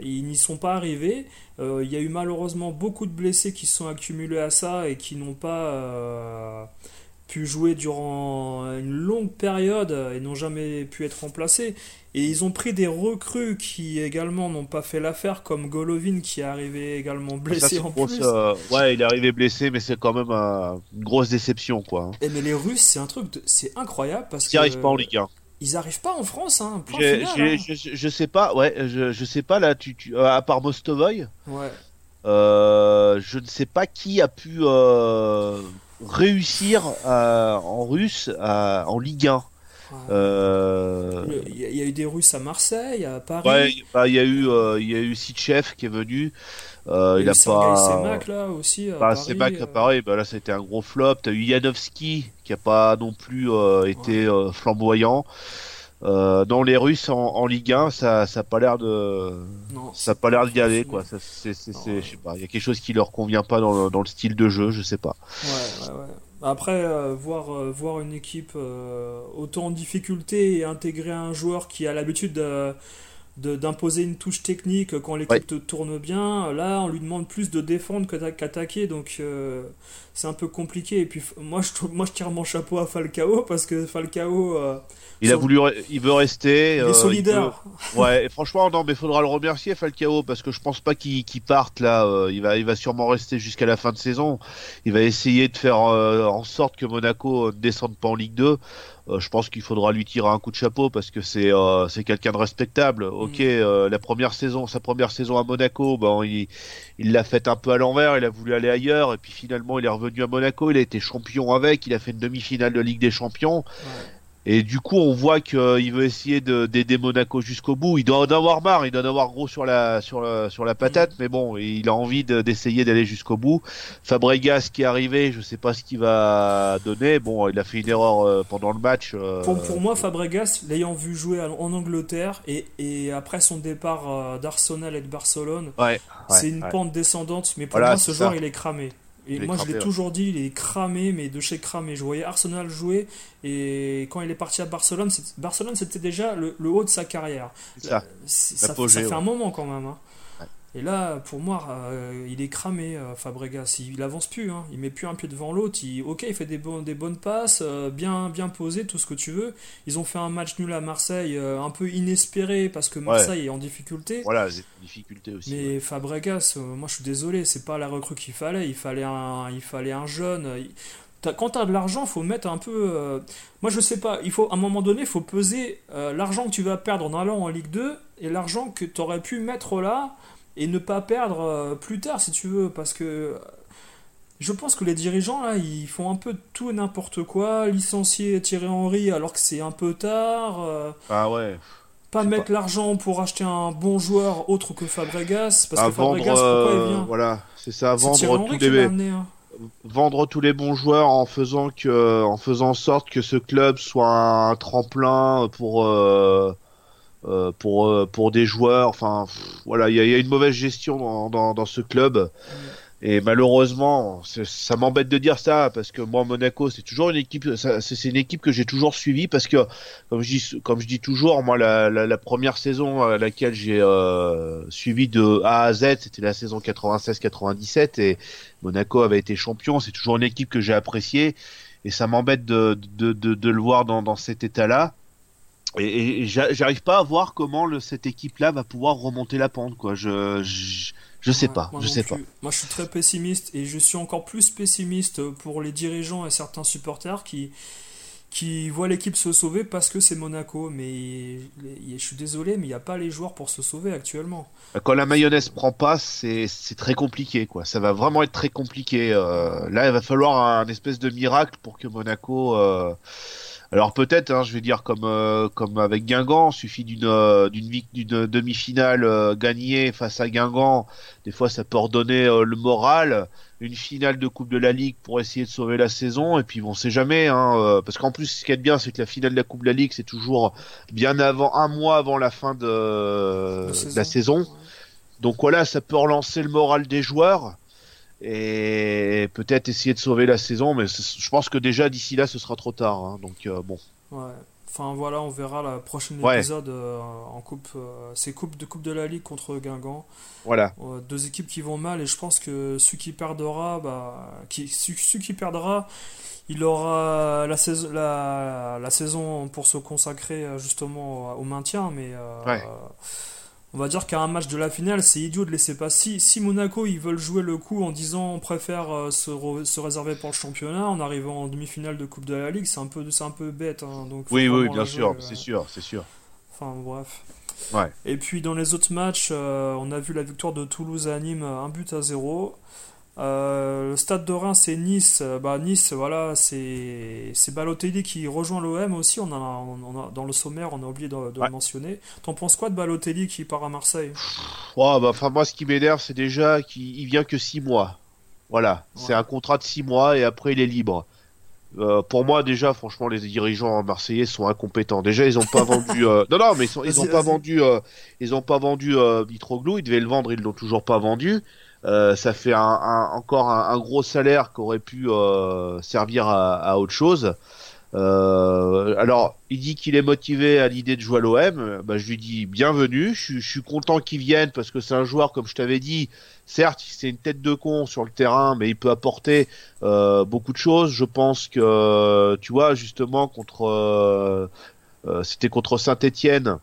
Ils n'y sont pas arrivés. Euh, Il y a eu malheureusement beaucoup de blessés qui se sont accumulés à ça et qui n'ont pas euh, pu jouer durant une longue période et n'ont jamais pu être remplacés. Et ils ont pris des recrues qui également n'ont pas fait l'affaire, comme Golovin qui est arrivé également Ça, blessé en grosse, plus. euh, ouais, il est arrivé blessé, mais c'est quand même euh, une grosse déception quoi. hein. Et mais les Russes, c'est un truc, de- c'est incroyable parce Ils que arrivent pas en Ligue 1. ils arrivent pas en France, hein. Point final, hein. je, je sais pas, ouais, je, je sais pas là, tu, tu, euh, à part Mostovoy, Ouais. je ne sais pas qui a pu réussir euh, en russe euh, en Ligue 1. Ouais. Euh, Il y, a- il y a eu des Russes à Marseille, à Paris. ouais, bah, il y a eu, euh, il y a eu Sitchev qui est venu. Euh, il il a pas. Semak, là aussi. À Bah, Paris, c'est Mac, euh. pareil, bah là c'était un gros flop. T'as eu Yanovski qui a pas non plus euh, été euh, flamboyant. Euh, dans les Russes en, en Ligue 1, ça, ça a pas l'air de, Non, ça a pas l'air d'y aller quoi. C'est, c'est, je sais pas. Il y a quelque chose qui leur convient pas dans le, dans le style de jeu, je sais pas. Ouais, ouais, ouais. Après, euh, voir, euh, voir une équipe autant en difficulté et intégrer un joueur qui a l'habitude de- de- d'imposer une touche technique quand l'équipe Ouais. te tourne bien, là, on lui demande plus de défendre qu'attaquer, donc euh, c'est un peu compliqué. Et puis, moi je, moi, je tire mon chapeau à Falcao parce que Falcao, euh, Il a voulu, il veut rester. il euh, est solidaire. veut- Ouais, et franchement, non, mais faudra le remercier Falcao parce que je pense pas qu'il qu'il parte là. euh, il va, il va sûrement rester jusqu'à la fin de saison. Il va essayer de faire euh, en sorte que Monaco ne descende pas en Ligue 2. Euh, je pense qu'il faudra lui tirer un coup de chapeau parce que c'est euh, c'est quelqu'un de respectable. Ok, Mm. euh, la première saison, sa première saison à Monaco, ben il il l'a fait un peu à l'envers. Il a voulu aller ailleurs et puis finalement il est revenu à Monaco. Il a été champion avec. Il a fait une demi-finale de Ligue des Champions. Ouais. Et du coup, on voit qu'il veut essayer de- d'aider Monaco jusqu'au bout. Il doit en avoir marre, il doit en avoir gros sur la sur la, sur la patate, mais bon, il a envie de- d'essayer d'aller jusqu'au bout. Fabregas qui est arrivé, je sais pas ce qu'il va donner. Bon, il a fait une erreur euh, pendant le match. euh, Pour, pour moi, Fabregas, l'ayant vu jouer en Angleterre et, et après son départ euh, d'Arsenal et de Barcelone, ouais, c'est une ouais. pente descendante. Mais pour Voilà, moi, ce joueur, ça. il est cramé. Et moi, je l'ai toujours dit, il est cramé, mais de chez cramé. Je voyais Arsenal jouer, et quand il est parti à Barcelone, Barcelone, c'était déjà le, haut de sa carrière. Ça, ça, fait un moment quand même. Hein. Et là, pour moi, euh, il est cramé, euh, Fabregas. Il, avance plus, hein. il met plus un pied devant l'autre. Il, ok, il fait des, des bonnes passes, euh, bien, bien posé, tout ce que tu veux. Ils ont fait un match nul à Marseille, un peu inespéré parce que Marseille est en difficulté. Voilà, c'est difficulté aussi. Mais Fabregas, moi je suis désolé, c'est pas la recrue qu'il fallait. Il fallait un, il fallait un jeune. Quand tu as de l'argent, faut mettre un peu. moi, je sais pas. Il faut, à un moment donné, il faut peser l'argent que tu vas perdre en allant en Ligue 2 et l'argent que tu aurais pu mettre là et ne pas perdre euh, plus tard si tu veux parce que je pense que les dirigeants là ils font un peu tout et n'importe quoi licencier Thierry Henry alors que c'est un peu tard euh, ah ouais pas mettre l'argent pour acheter un bon joueur autre que Fabregas parce que Fabregas pourquoi il vient euh, voilà c'est ça vendre tous les hein. vendre tous les bons joueurs en faisant que en faisant en sorte que ce club soit un tremplin pour euh, pour euh, pour des joueurs. Enfin, voilà, il y, a une mauvaise gestion dans, dans, ce club. Et malheureusement, ça m'embête de dire ça parce que moi Monaco, c'est toujours une équipe, c'est une équipe que j'ai toujours suivie parce que comme je dis, comme je dis toujours, moi la, la, première saison à laquelle j'ai euh, suivi de A à Z, c'était la saison 96-97 et Monaco avait été champion. C'est toujours une équipe que j'ai appréciée et ça m'embête de, de, de, de, le voir dans, dans cet état-là et, j'arrive pas à voir comment le, cette équipe-là va pouvoir remonter la pente, quoi. Je, je, sais pas, je sais pas. Moi, je suis très pessimiste et je suis encore plus pessimiste pour les dirigeants et certains supporters qui qui voient l'équipe se sauver parce que c'est Monaco. Mais je suis désolé, mais il n'y a pas les joueurs pour se sauver actuellement. Quand la mayonnaise prend pas, c'est très compliqué, quoi. Ça va vraiment être très compliqué. Euh, là, il va falloir un espèce de miracle pour que Monaco. Euh, alors peut-être, hein, je vais dire comme euh, comme avec Guingamp, suffit d'une euh, d'une d'une demi-finale euh, gagnée face à Guingamp. Des fois, ça peut redonner le moral. Une finale de Coupe de la Ligue pour essayer de sauver la saison. Et puis on sait jamais, hein, parce qu'en plus, ce qui est bien, c'est que la finale de la Coupe de la Ligue, c'est toujours bien avant un mois avant la fin de, la saison. Donc voilà, ça peut relancer le moral des joueurs et peut-être essayer de sauver la saison, mais je pense que déjà d'ici là ce sera trop tard. Hein, donc euh, bon. Ouais. Enfin voilà, on verra la prochaine épisode euh, en coupe. Euh, c'est coupe de coupe de la ligue contre Guingamp. Voilà. deux équipes qui vont mal et je pense que celui qui perdra, bah, qui, celui, qui perdra, il aura la saison, la, la, saison pour se consacrer justement au maintien, mais. Ouais on va dire qu'à un match de la finale, c'est idiot de laisser passer. Si, Monaco ils veulent jouer le coup en disant on préfère euh, se, réserver pour le championnat en arrivant en demi-finale de Coupe de la Ligue, c'est un peu, c'est un peu bête. Hein. donc oui, oui, bien sûr, c'est sûr, c'est sûr. Enfin bref. Ouais. Et puis dans les autres matchs, euh, on a vu la victoire de Toulouse à Nîmes, un but à zéro. Euh, le stade de Reims, c'est Nice. Euh, bah, nice, voilà, c'est Balotelli qui rejoint l'OM aussi. On a, dans le sommaire, on a oublié de, le mentionner. T'en penses quoi de Balotelli qui part à Marseille? Bah, enfin, Moi, ce qui m'énerve, c'est déjà qu'il vient que 6 mois. Voilà, c'est un contrat de 6 mois et après, il est libre. Euh, pour moi, déjà, franchement, les dirigeants marseillais sont incompétents. Déjà, ils ont pas *laughs* vendu. Non, non, mais ils, ils ont pas vendu. ils ont pas vendu Mitroglou. Ils devaient le vendre. Ils l'ont toujours pas vendu. Euh, ça fait un, encore un, gros salaire qui aurait pu euh, servir à, autre chose. Euh, alors, il dit qu'il est motivé à l'idée de jouer à l'OM. Bah, je lui dis bienvenue. Je, suis content qu'il vienne parce que c'est un joueur, comme je t'avais dit, certes, c'est une tête de con sur le terrain, mais il peut apporter beaucoup de choses. Je pense que, tu vois, justement, contre, c'était contre Saint-Étienne.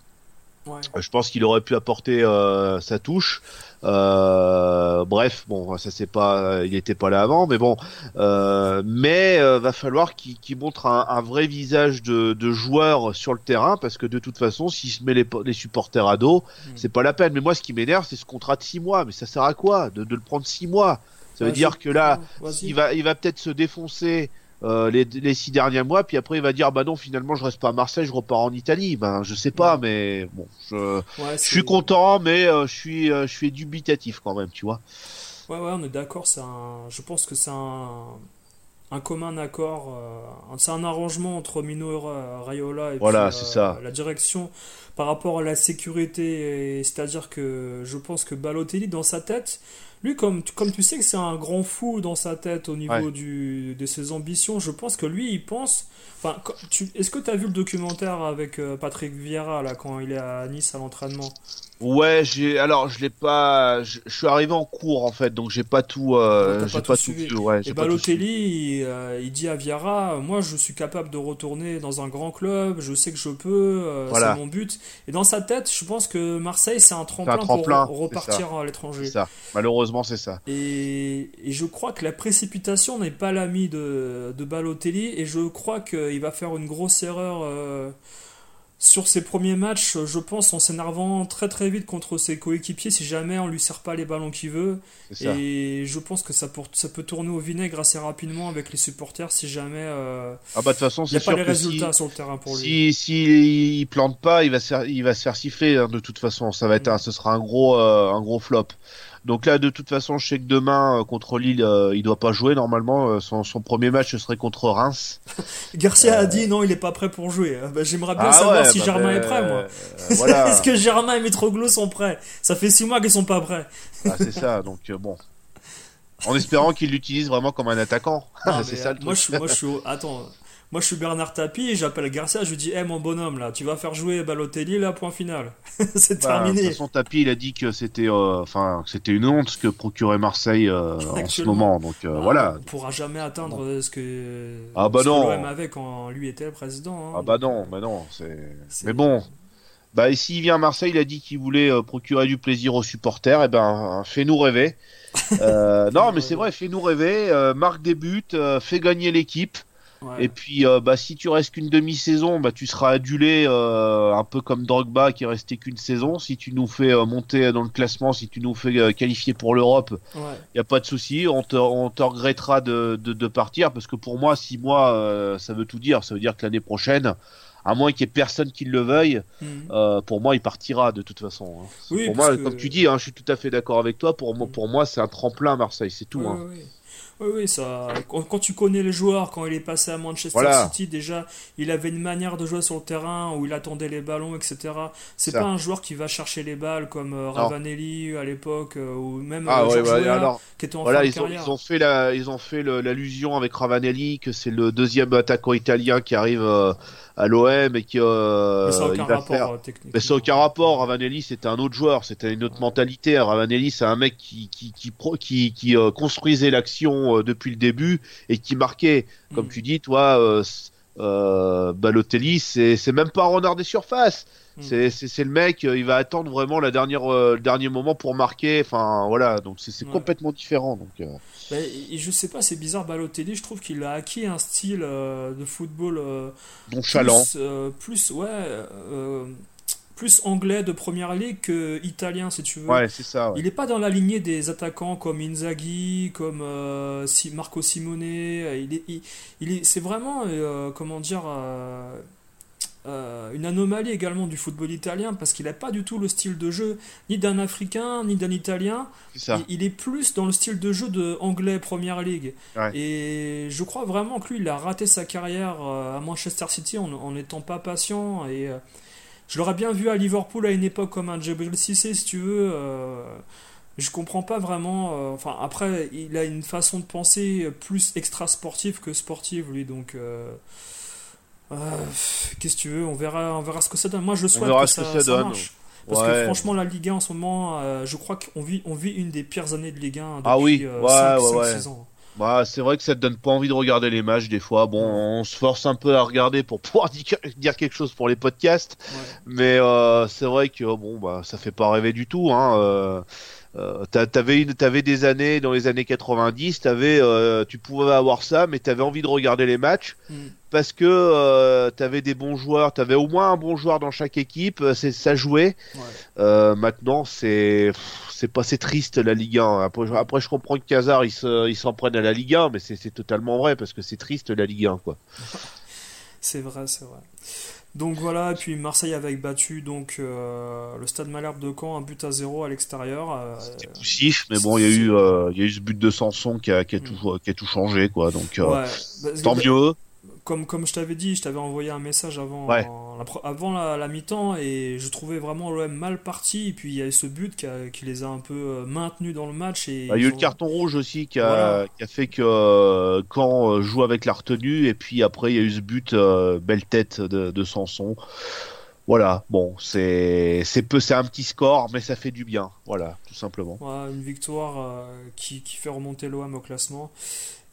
Je pense qu'il aurait pu apporter sa touche. Euh, bref, bon, ça c'est pas, il n'était pas là avant, mais bon, euh, mais euh, va falloir qu'il montre un, vrai visage de, de, joueur sur le terrain, parce que de toute façon, s'il se met les, les supporters à dos, hmm. c'est pas la peine. Mais moi, ce qui m'énerve, c'est ce contrat de 6 mois. Mais ça sert à quoi de, de le prendre 6 mois? Ça veut dire que là, il va, il va peut-être se défoncer euh, les, les, six derniers mois, puis après il va dire bah non finalement je reste pas à Marseille, je repars en Italie. Ben je sais pas, mais bon, je, je suis content, mais euh, je suis euh, je suis dubitatif quand même, tu vois. Ouais ouais, on est d'accord. C'est un, je pense que c'est un, un commun accord, c'est un arrangement entre Mino Raiola et voilà, puis, ça. la direction par rapport à la sécurité. C'est-à-dire que je pense que Balotelli dans sa tête lui, comme, tu- comme tu sais que c'est un grand fou dans sa tête au niveau Ouais. du, de ses ambitions, je pense que lui, il pense. Enfin, est-ce que tu as vu le documentaire avec euh, Patrick Vieira là quand il est à Nice à l'entraînement? Ouais, j'ai alors je l'ai pas je, je suis arrivé en cours en fait, donc j'ai pas tout euh, pas pas, tout tout suivi. vu, ouais, Et tout. Balotelli, il, euh, il dit à Vieira, moi je suis capable de retourner dans un grand club, je sais que je peux, euh, Voilà. c'est mon but. Et dans sa tête, je pense que Marseille c'est un tremplin, tremplin, pour c'est repartir à C'est l'étranger. ça. Malheureusement, c'est ça. Et, et je crois que la précipitation n'est pas l'ami de, de Balotelli et je crois qu'il va faire une grosse erreur euh, sur ses premiers matchs, je pense, en s'énervant très très vite contre ses coéquipiers si jamais on lui sert pas les ballons qu'il veut. Et je pense que ça, pour- ça peut tourner au vinaigre assez rapidement avec les supporters si jamais euh, Ah bah de toute façon, il n'y a pas les résultats si sur le terrain pour lui. si si il plante pas, il va se faire il va se faire siffler hein, de toute façon. Ça va être un, ce sera un gros euh, un gros flop. Donc là, de toute façon, je sais que demain euh, contre Lille, euh, il doit pas jouer normalement. Euh, son, son premier match ce serait contre Reims. *laughs* Garcia a dit non, il est pas prêt pour jouer. Euh, bah, J'aimerais bien Ah savoir ouais, si bah, Germain ben, est prêt, moi. voilà. *laughs* Est-ce que Germain et Mitroglou sont prêts? Ça fait six mois qu'ils sont pas prêts. Ah, c'est ça. Donc bon. En espérant qu'il l'utilise vraiment comme un attaquant. *laughs* C'est ça moi, je moi, je suis, attends, moi, je suis Bernard Tapie, j'appelle Garcia, je lui dis, hé, mon bonhomme, là, tu vas faire jouer Balotelli, là, point final. *laughs* C'est Bah, de toute terminé. façon, il a dit que c'était, euh, enfin, c'était une honte ce que procurait Marseille euh, en ce moment. Donc euh, Ah, voilà. On pourra jamais atteindre ce que, Ah bah ce non. avait quand lui était président. hein. Ah bah non, bah non. C'est. Mais bon. Bah et s'il vient à Marseille, il a dit qu'il voulait procurer du plaisir aux supporters. Et ben, fais-nous rêver. *laughs* Non, mais c'est vrai, fais-nous rêver. marque des buts, fais gagner l'équipe. Ouais. Et puis, euh, bah, si tu restes qu'une demi-saison, bah, tu seras adulé euh, un peu comme Drogba qui est resté qu'une saison. Si tu nous fais euh, monter dans le classement, si tu nous fais qualifier pour l'Europe, Ouais. il y a pas de souci. On te, on te regrettera de, de, de partir parce que pour moi, six mois, ça veut tout dire. Ça veut dire que l'année prochaine, à moins qu'il y ait personne qui le veuille, Mhm. euh, pour moi, il partira de toute façon. hein. Oui, pour moi, que- comme tu dis, hein, je suis tout à fait d'accord avec toi. Pour moi, pour moi, c'est un tremplin à Marseille, c'est tout. Ouais, hein. ouais, ouais. Oui, oui, ça. Quand, tu connais les joueurs, quand il est passé à Manchester Voilà. City, déjà, il avait une manière de jouer sur le terrain où il attendait les ballons, etc. C'est pas un joueur qui va chercher les balles comme euh, Ravanelli à l'époque euh, ou même Ah euh, ouais, alors qui était en voilà, fin de ils ont, carrière. ils ont fait la, ils ont fait le- l'allusion avec Ravanelli que c'est le deuxième attaquant italien qui arrive euh, à l'OM et qui euh, Mais ça il aucun va rapport faire. Mais ça aucun rapport. Ravanelli, c'était un autre joueur, c'était une autre mentalité. Ravanelli, c'est un mec qui qui qui pro- qui, qui, euh, construisait l'action euh, depuis le début et qui marquait. Comme Mm. tu dis, toi, euh, euh, Balotelli, c'est même pas un renard des surfaces. Mm. C'est le mec, il va attendre vraiment la dernière euh, le dernier moment pour marquer. Enfin voilà, donc c'est Ouais. complètement différent. Donc euh, Bah, et je sais pas, c'est bizarre, Balotelli, je trouve qu'il a acquis un style de football nonchalant. plus, plus, ouais, plus anglais de première ligue que italien, si tu veux. Ouais, c'est ça. ouais. Il n'est pas dans la lignée des attaquants comme Inzaghi, comme euh, Marco Simone. Il est, il, il est, c'est vraiment, euh, comment dire, euh, une anomalie également du football italien parce qu'il n'a pas du tout le style de jeu ni d'un Africain ni d'un Italien. C'est ça. Il, il est plus dans le style de jeu de anglais Première Ligue. Ouais. Et je crois vraiment que lui, il a raté sa carrière à Manchester City en n'étant pas patient. Et je l'aurais bien vu à Liverpool à une époque comme un Djibril Cissé, si tu veux. euh, je comprends pas vraiment. euh, enfin, après, il a une façon de penser plus extra sportive que sportive, lui. Donc. euh, Qu'est-ce que tu veux On verra, on verra ce que ça donne. Moi, je souhaite verra que ce ça, que ça ça donne. marche. Parce Ouais. que franchement, la Ligue 1 en ce moment, je crois qu'on vit, on vit une des pires années de Ligue 1 depuis Ah oui, ouais, 5, ouais, ouais. 6 ans. Bah, c'est vrai que ça te donne pas envie de regarder les matchs des fois. Bon, on se force un peu à regarder pour *laughs* pouvoir di- dire quelque chose pour les podcasts, Ouais. mais euh, c'est vrai que bon, bah, ça fait pas rêver du tout. Hein. Euh, euh, t'a- t'avais une, t'avais des années dans les années 90, t'avais, euh, tu pouvais avoir ça, mais t'avais envie de regarder les matchs Mm. parce que euh, t'avais des bons joueurs, t'avais au moins un bon joueur dans chaque équipe, euh, c'est ça jouait. Ouais. Euh, maintenant, c'est c'est pas c'est triste la Ligue 1. Après, je- après je comprends que Kazar il se- il s'en prenne à la Ligue 1, mais c'est c'est totalement vrai parce que c'est triste la Ligue 1 quoi. *laughs* C'est vrai, c'est vrai. Donc voilà, et puis Marseille avait battu donc euh, le Stade Malherbe de Caen, un but à zéro à l'extérieur. euh, C'était poussif, mais bon, il y a eu euh, il y a eu ce but de Sanson qui a qui a tout qui a tout changé quoi. Donc euh, ouais. Bah, tant mieux. Comme, comme je t'avais dit, je t'avais envoyé un message avant, Ouais. la, avant la, la mi-temps et je trouvais vraiment l'OM mal parti. Et puis il y a eu ce but qui, a- qui les a un peu euh, maintenus dans le match. Et Bah, il y a eu le carton rouge aussi qui a, Voilà. qui a fait que euh, quand euh, joue avec la retenue et puis après il y a eu ce but euh, belle tête de, de Sanson. Voilà, bon, c'est c'est peu, c'est un petit score, mais ça fait du bien, voilà, tout simplement. Ouais, une victoire euh, qui, qui fait remonter l'OM au classement.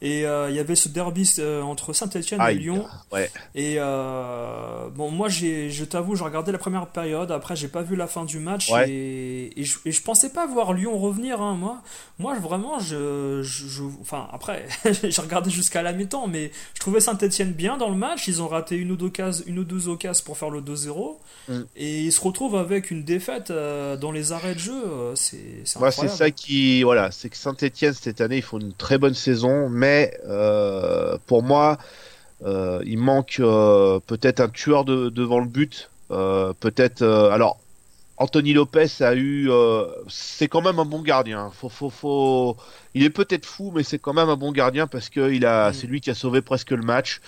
Et euh, il y avait ce derby euh, entre Saint-Etienne et Lyon. ouais. Et euh, bon, moi, je t'avoue, j'ai regardé la première période. Après, j'ai pas vu la fin du match. Ouais. Et, et, je, et je pensais pas voir Lyon revenir. hein, moi, moi, vraiment, je, je, je- enfin, après, *laughs* j'ai regardé jusqu'à la mi-temps, mais je trouvais Saint-Etienne bien dans le match. Ils ont raté une ou deux cases, une ou deux occasions pour faire le 2-0. Mm. Et ils se retrouvent avec une défaite dans les arrêts de jeu. C'est, Moi, c'est ça qui, voilà, c'est que Saint-Etienne cette année, ils font une très bonne saison, mais euh, pour moi, euh, il manque euh, peut-être un tueur de- devant le but, peut-être. alors, Anthony Lopez a eu, euh, c'est quand même un bon gardien. Faut, faut, faut. Il est peut-être fou, mais c'est quand même un bon gardien parce que il a, Mm. c'est lui qui a sauvé presque le match.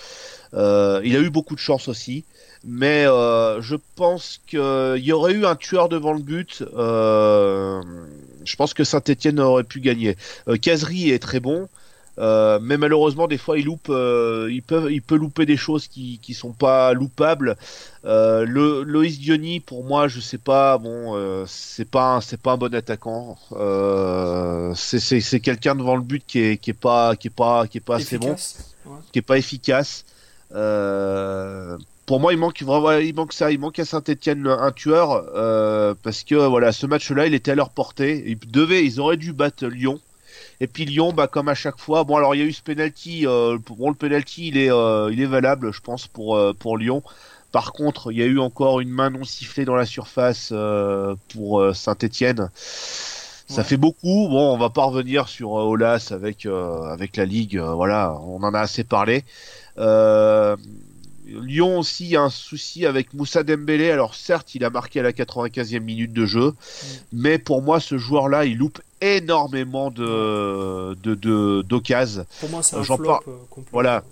Euh, il a eu beaucoup de chance aussi. Mais euh, je pense qu'il y aurait eu un tueur devant le but. Je pense que Saint-Etienne aurait pu gagner. Cazerie est très bon. Euh, mais malheureusement, des fois, il loupe, euh, il peut, il peut louper des choses qui, qui sont pas loupables. Euh, le Loïs Diony, pour moi, je sais pas, bon, euh, c'est pas, un- c'est pas un bon attaquant. C'est, quelqu'un devant le but qui est, qui est pas, qui est pas, qui est pas assez bon. Ouais. qui est pas efficace. Pour moi, il manque vraiment, il manque ça, il manque à Saint-Etienne un tueur parce que voilà, ce match-là, il était à leur portée. Ils devaient, ils auraient dû battre Lyon. Et puis Lyon, bah comme à chaque fois. Bon, alors il y a eu ce penalty. Euh, bon, le penalty, il est, euh, il est valable, je pense, pour euh, pour Lyon. Par contre, il y a eu encore une main non sifflée dans la surface euh, pour Saint-Etienne. Ça Ouais. fait beaucoup. Bon, on va pas revenir sur euh, Olas avec euh, avec la ligue. voilà, on en a assez parlé. Euh, Lyon aussi a un souci avec Moussa Dembélé. Alors certes, il a marqué à la 95e minute de jeu, mais pour moi, ce joueur-là, il loupe énormément de de de- d'occasions. Pour moi, c'est Euh, un flop par- euh. Voilà.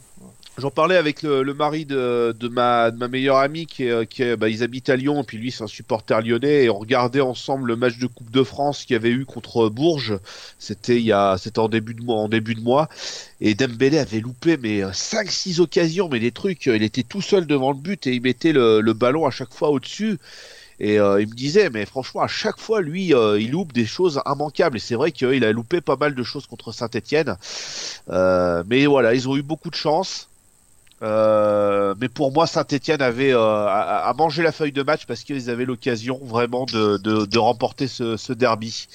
J'en parlais avec le, le mari de, de, ma, de ma meilleure amie qui est, qui est- bah, ils habitent à Lyon et puis lui c'est un supporter lyonnais et on regardait ensemble le match de Coupe de France qu'il y avait eu contre Bourges. C'était il y a c'était en début de mois en début de mois et Dembélé avait loupé mais 5 6 occasions mais des trucs il était tout seul devant le but et il mettait le, le ballon à chaque fois au-dessus. Et euh, il me disait, mais franchement, à chaque fois, lui, euh, il loupe des choses immanquables. Et c'est vrai qu'il a loupé pas mal de choses contre Saint-Etienne. Euh, mais voilà, ils ont eu beaucoup de chance. Euh, mais pour moi, Saint-Etienne avait euh, à, à manger la feuille de match parce qu'ils avaient l'occasion vraiment de, de, de remporter ce, ce derby.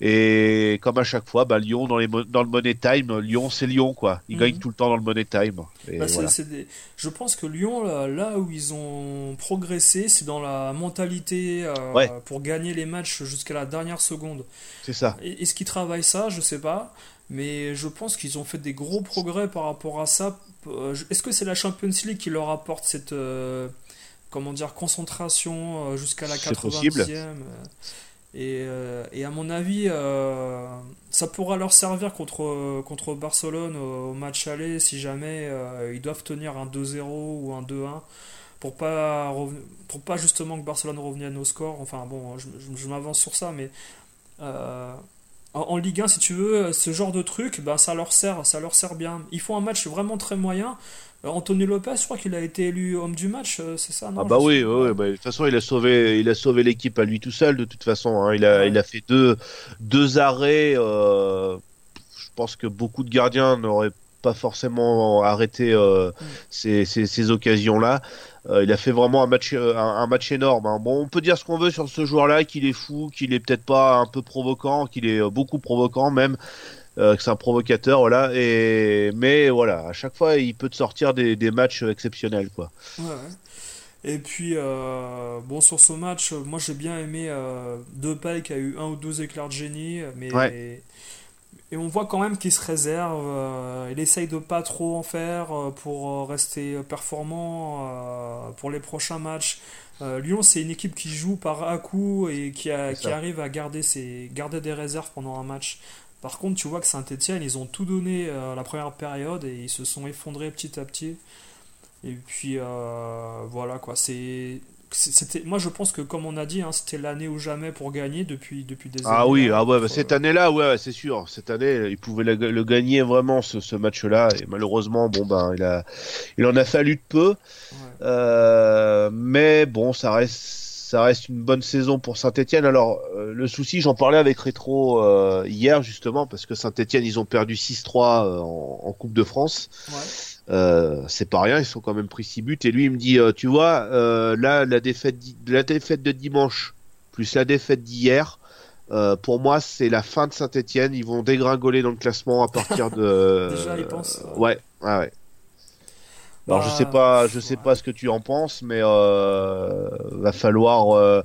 Et comme à chaque fois, bah, Lyon dans, les, dans le Money Time, Lyon c'est Lyon quoi. Ils Mhm. gagnent tout le temps dans le Money Time. Et Bah, voilà. des- Je pense que Lyon, là, là où ils ont progressé, c'est dans la mentalité euh, Ouais. pour gagner les matchs jusqu'à la dernière seconde. C'est ça. Est-ce qu'ils travaillent ça Je sais pas. Mais je pense qu'ils ont fait des gros progrès par rapport à ça. Euh, Est-ce que c'est la Champions League qui leur apporte cette euh, comment dire concentration euh, jusqu'à la C'est 80e possible. euh, et, euh, et à mon avis, euh, ça pourra leur servir contre, contre Barcelone au, match aller si jamais ils doivent tenir un 2-0 ou un 2-1 pour pas, pour pas justement que Barcelone revienne au score. Enfin bon, je, je- je m'avance sur ça, mais en, en Ligue 1, si tu veux, ce genre de truc, ben, ça leur sert, ça leur sert bien. Ils font un match vraiment très moyen. Euh, Anthony Lopez, je crois qu'il a été élu homme du match, euh, c'est ça, non Ah bah oui, bah, de toute façon il a sauvé, il a sauvé l'équipe à lui tout seul de toute façon. hein. Il a, Ouais. il a fait deux, deux arrêts. euh, je pense que beaucoup de gardiens n'auraient pas forcément arrêté euh, ces, ces, ces occasions-là. Euh, il a fait vraiment un match, euh, un, un match énorme. hein. Bon, on peut dire ce qu'on veut sur ce joueur-là, qu'il est fou, qu'il est peut-être pas un peu provoquant, qu'il est beaucoup provoquant même. que c'est un provocateur, voilà. Et mais voilà, à chaque fois, il peut te sortir des, des matchs exceptionnels, quoi. Ouais, ouais. Et puis, euh, bon, sur ce match, moi j'ai bien aimé euh, Depay qui a eu un ou deux éclairs de génie, mais Ouais. Et on voit quand même qu'il se réserve. euh, il essaye de pas trop en faire euh, pour euh, rester performant pour les prochains matchs. Lyon, c'est une équipe qui joue par à-coup et qui, a- arrive à garder, ses, garder des réserves pendant un match. Par contre, tu vois que Saint-Etienne, ils ont tout donné la première période et ils se sont effondrés petit à petit. Et puis voilà quoi, c'est c'était moi je pense que comme on a dit hein, c'était l'année ou jamais pour gagner depuis depuis des ah oui ah ouais bah, cette année là ouais c'est sûr cette année il pouvait le, gagner vraiment ce, ce match là et malheureusement bon ben il a il en a fallu de peu euh, mais bon ça reste ça reste une bonne saison pour Saint-Etienne. Alors, euh, le souci, j'en parlais avec Rétro euh, hier, justement, parce que Saint-Etienne, ils ont perdu 6-3 en, en, Coupe de France. Ouais. Euh, c'est pas rien, ils sont quand même pris 6 buts. Et lui, il me dit, euh, tu vois, euh, là, la défaite, la défaite de dimanche, plus la défaite d'hier, pour moi, c'est la fin de Saint-Etienne. Ils vont dégringoler dans le classement à partir de. *laughs* Déjà, ils pensent. Ouais, ouais, ouais. Alors je sais bah, pas, je sais pas ce que tu en penses, mais va falloir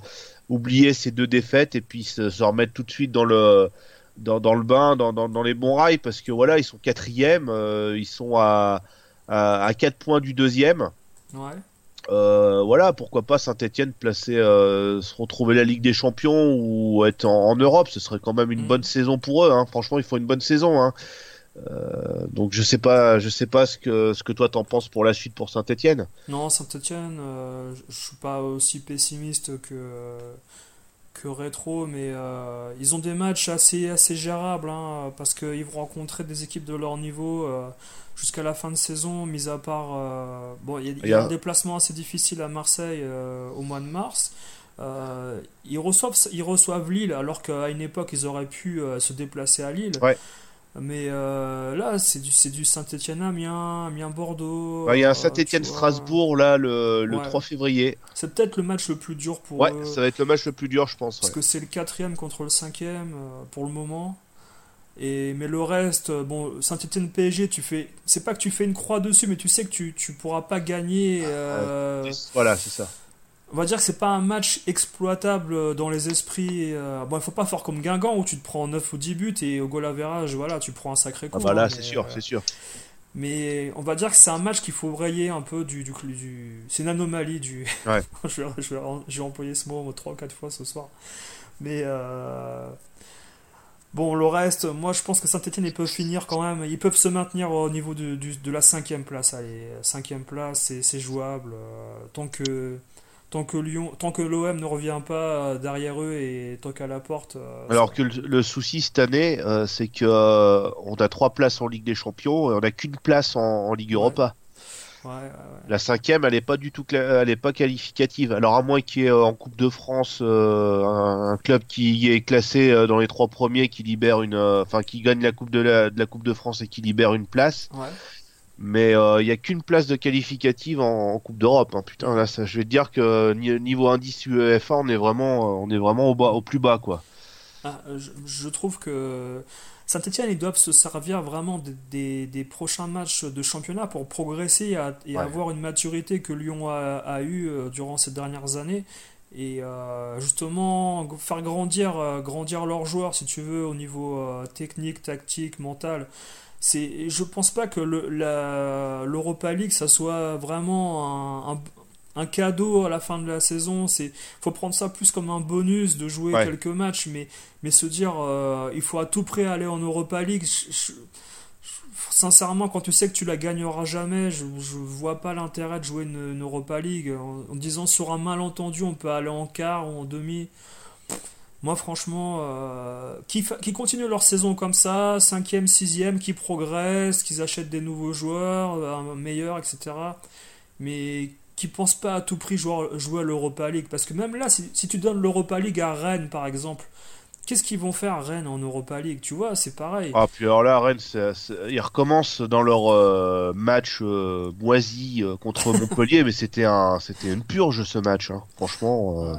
oublier ces deux défaites et puis se, se, remettre tout de suite dans le dans, dans le bain, dans, dans, dans, les bons rails, parce que voilà, ils sont quatrième, ils sont à à, 4 points du deuxième. Ouais. Euh, voilà, pourquoi pas Saint-Etienne placer, euh, se retrouver la Ligue des Champions ou être en, Europe, ce serait quand même une mm. bonne saison pour eux. Hein. Franchement, il faut une bonne saison. Hein. Euh, donc je sais pas, je sais pas ce que ce que toi t'en penses pour la suite pour Saint-Etienne. Non, Saint-Etienne, je suis pas aussi pessimiste que que rétro, mais ils ont des matchs assez assez gérables hein, parce qu'ils vont rencontrer des équipes de leur niveau jusqu'à la fin de saison, mis à part. Euh, bon, il y, a, un déplacement assez difficile à Marseille euh, au mois de mars. Euh, ils, reçoivent, ils reçoivent Lille, alors qu'à une époque, ils auraient pu se déplacer à Lille. Mais là, c'est du, du Saint-Etienne Amiens, Amiens Bordeaux. Il y a un Saint-Etienne Strasbourg là le, le 3 février. C'est peut-être le match le plus dur pour Ouais, ça va être le match le plus dur, je pense. Parce que c'est le quatrième contre le cinquième pour le moment. Et, mais le reste, bon, Saint-Etienne PSG, tu fais, c'est pas que tu fais une croix dessus, mais tu sais que tu, tu pourras pas gagner. Euh, voilà, c'est ça. On va dire que c'est pas un match exploitable dans les esprits. Euh, bon, il faut pas faire comme Guingamp où tu te prends 9 ou 10 buts et au goal average, voilà, tu prends un sacré coup. Ah bah là, hein, c'est sûr, c'est sûr. Mais on va dire que c'est un match qu'il faut rayer un peu du. du, du... C'est une anomalie du. Ouais. *laughs* je, vais, je, vais, employer ce mot 3-4 fois ce soir. Mais. Euh... Bon, le reste, moi je pense que Saint-Etienne ils peuvent finir quand même, ils peuvent se maintenir au niveau de, de la cinquième place. Allez, cinquième place, c'est jouable. Euh, tant que tant que Lyon, tant que l'OM ne revient pas euh, derrière eux et tant qu'à la porte. Euh, Alors que le, souci cette année, c'est que on a trois places en Ligue des Champions et on n'a qu'une place en, Ligue Europa. La cinquième, elle n'est pas du tout, elle est pas qualificative. Alors à moins qu'il y ait euh, en Coupe de France euh, un, club qui est classé euh, dans les trois premiers, qui libère une, enfin qui gagne la Coupe de la, de la Coupe de France et qui libère une place. Mais il n'y a qu'une place de qualificative en, Coupe d'Europe. Hein. Putain, là, ça, je vais te dire que niveau indice UEFA, on est vraiment, on est vraiment au, bas, au plus bas, quoi. Ah, je, trouve que Saint-Etienne, ils doivent se servir vraiment des, prochains matchs de championnat pour progresser et, avoir une maturité que Lyon a, eu euh, durant ces dernières années. Et euh, justement, faire grandir, euh, grandir leurs joueurs, si tu veux, au niveau technique, tactique, mental. C'est, je pense pas que l'Europa League, ça soit vraiment un, un cadeau à la fin de la saison. C'est faut prendre ça plus comme un bonus de jouer quelques matchs, mais mais se dire euh, il faut à tout prix aller en Europa League. sincèrement, quand tu sais que tu la gagneras jamais, je, vois pas l'intérêt de jouer une, Europa League en, disant sur un malentendu on peut aller en quart ou en demi. Moi, franchement, euh, qui, qui continuent leur saison comme ça, cinquième, sixième, qui progressent, qu'ils achètent des nouveaux joueurs, euh, meilleurs, etc. Mais qui pensent pas à tout prix jouer, jouer à l'Europa League. Parce que même là, si, tu donnes l'Europa League à Rennes, par exemple, qu'est-ce qu'ils vont faire Rennes en Europa League? Tu vois, c'est pareil. Ah, puis alors là, Rennes, ils recommencent dans leur euh, match euh, moisi euh, contre *laughs* Montpellier, mais c'était un, c'était une purge ce match, hein. franchement.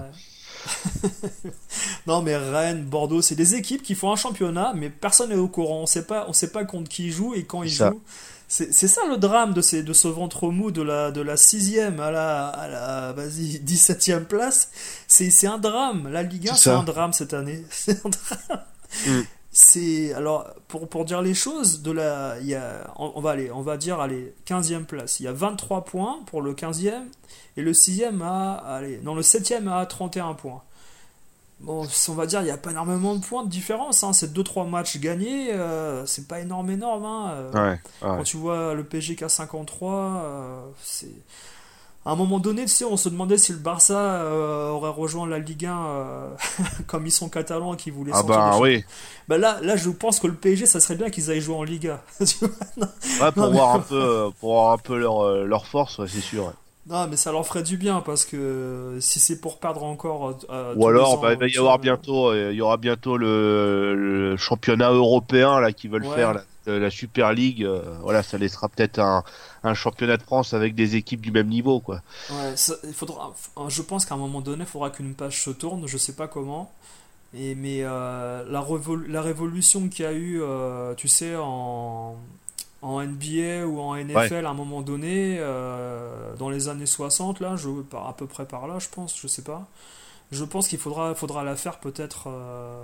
*laughs* non mais Rennes, Bordeaux, c'est des équipes qui font un championnat, mais personne n'est au courant. On sait pas, on sait pas contre qui ils jouent et quand ils jouent. C'est ça le drame de, ces, de ce ventre mou de la, de la sixième à la, à la vas-y, *laughs* 17e place. C'est un drame. La Ligue 1, c'est un drame cette année. *laughs* C'est un drame. Mm. C'est alors pour, pour dire les choses de la il y a, on, va aller on va dire allez 15e place il y a 23 points pour le 15e et le 6e a allez non le 7e a 31 points bon, on va dire, il n'y a pas énormément de points de différence. Hein. C'est 2-3 matchs gagnés, euh, c'est pas énorme, énorme. Hein. Euh, Ouais, ouais. Quand tu vois le PSG qui a 53, euh, c'est. À un moment donné, tu sais, on se demandait si le Barça euh, aurait rejoint la Ligue 1 euh, *laughs* comme ils sont catalans et qu'ils voulaient Ah sortir bah oui, bah là, là, je pense que le PSG, ça serait bien qu'ils aillent jouer en Liga. *laughs* Non. Ouais, pour Non, mais- voir un peu, euh, pour voir un peu leur, leur force, ouais, c'est sûr. ouais. non, mais ça leur ferait du bien parce que si c'est pour perdre encore. euh, Ou alors, bah, il va y avoir vois, bientôt, il y aura bientôt le, le championnat européen là qui veulent faire la Super League. euh, voilà, ça laissera peut-être un, un championnat de France avec des équipes du même niveau, quoi. Ouais, ça- il faudra. Je pense qu'à un moment donné, il faudra qu'une page se tourne. Je sais pas comment. Et, mais euh, la, révol- la révolution qu'il y a eu, euh, tu sais, en, en NBA ou en NFL à un moment donné, euh, dans les années 60, là, je, à peu près par là, je pense, je sais pas. Je pense qu'il faudra, faudra la faire peut-être euh,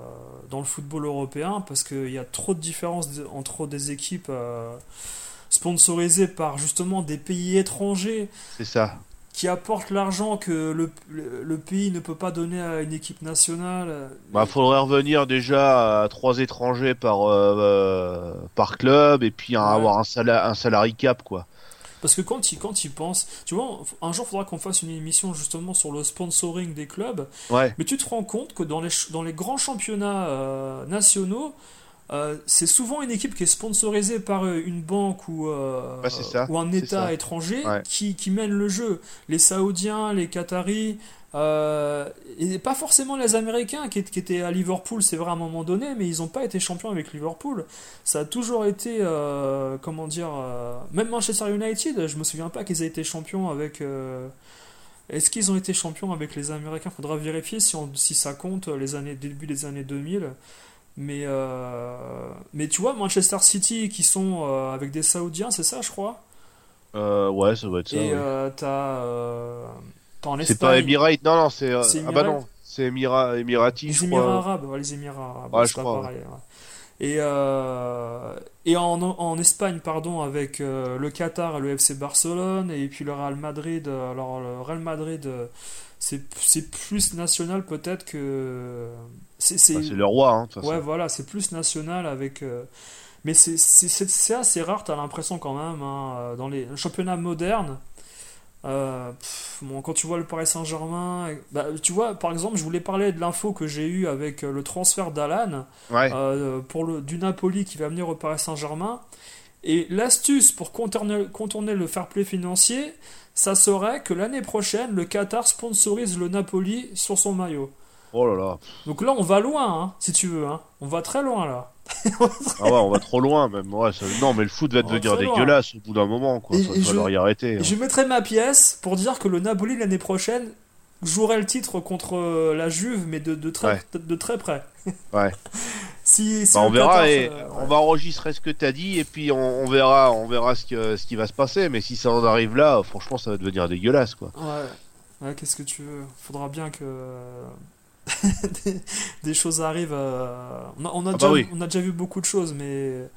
dans le football européen parce qu'il y a trop de différences entre des équipes euh, sponsorisées par justement des pays étrangers C'est ça. qui apportent l'argent que le, le, le pays ne peut pas donner à une équipe nationale. Bah, faudrait revenir déjà à trois étrangers par euh, par club et puis Ouais. avoir un salaire un salary cap, quoi. Parce que quand il, quand il pense, tu vois, un jour il faudra qu'on fasse une émission justement sur le sponsoring des clubs, Ouais. mais tu te rends compte que dans les, dans les grands championnats euh, nationaux, euh, c'est souvent une équipe qui est sponsorisée par euh, une banque ou, euh, ça, ou un État étranger Ouais. qui, qui mène le jeu. Les Saoudiens, les Qataris, euh, et pas forcément les Américains qui, qui étaient à Liverpool, c'est vrai à un moment donné, mais ils n'ont pas été champions avec Liverpool. Ça a toujours été, euh, comment dire, euh, même Manchester United, je me souviens pas qu'ils aient été champions avec. euh, est-ce qu'ils ont été champions avec les Américains? Faudra vérifier si, on- si ça compte les années début des années 2000. Mais, mais tu vois, Manchester City qui sont avec des Saoudiens, c'est ça, je crois? Ouais, ça doit être ça. Et ouais. t'as C'est pas Espagne Emirate, non, non, c'est. euh, ah bah non, c'est les je Émirats crois. arabes, ouais, les Émirats arabes, Ouais, je pas crois, pareil. ouais. Et, euh, et en, en Espagne, pardon, avec euh, le Qatar et le FC Barcelone, et puis le Real Madrid. Alors, le Real Madrid, c'est plus national peut-être que. C'est Bah, le roi, hein, de toute façon. Ouais, voilà, c'est plus national avec. euh, Mais c'est- assez rare, t'as l'impression quand même, hein, dans les championnats modernes. Euh, pff, bon, quand tu vois le Paris Saint-Germain, bah, tu vois, par exemple, je voulais parler de l'info que j'ai eue avec euh, le transfert d'Alan Ouais. euh, pour le, du Napoli qui va venir au Paris Saint-Germain. Et l'astuce pour contourner, contourner le fair play financier, ça serait que l'année prochaine, le Qatar sponsorise le Napoli sur son maillot. Oh là là. Donc là, on va loin, hein, si tu veux. Hein. On va très loin là. *laughs* Ah ouais, on va trop loin même. Ouais, ça- Non, mais le foot va devenir très loin. dégueulasse au bout d'un moment, quoi. Et- Ça et je- y arrêter. Hein. je mettrai ma pièce pour dire que le Napoli l'année prochaine jouerait le titre contre euh, la Juve, mais de, de, très, Ouais. de, de très près. Ouais. *laughs* si, si Bah, on verra et euh, on va enregistrer ce que t'as dit et puis on, on verra, on verra ce, que, ce qui va se passer. Mais si ça en arrive là, franchement, ça va devenir dégueulasse, quoi. Ouais, ouais qu'est-ce que tu veux? Faudra bien que *laughs* des, des choses arrivent. euh, On, a, on, a Ah déjà, bah oui. on a déjà vu beaucoup de choses, mais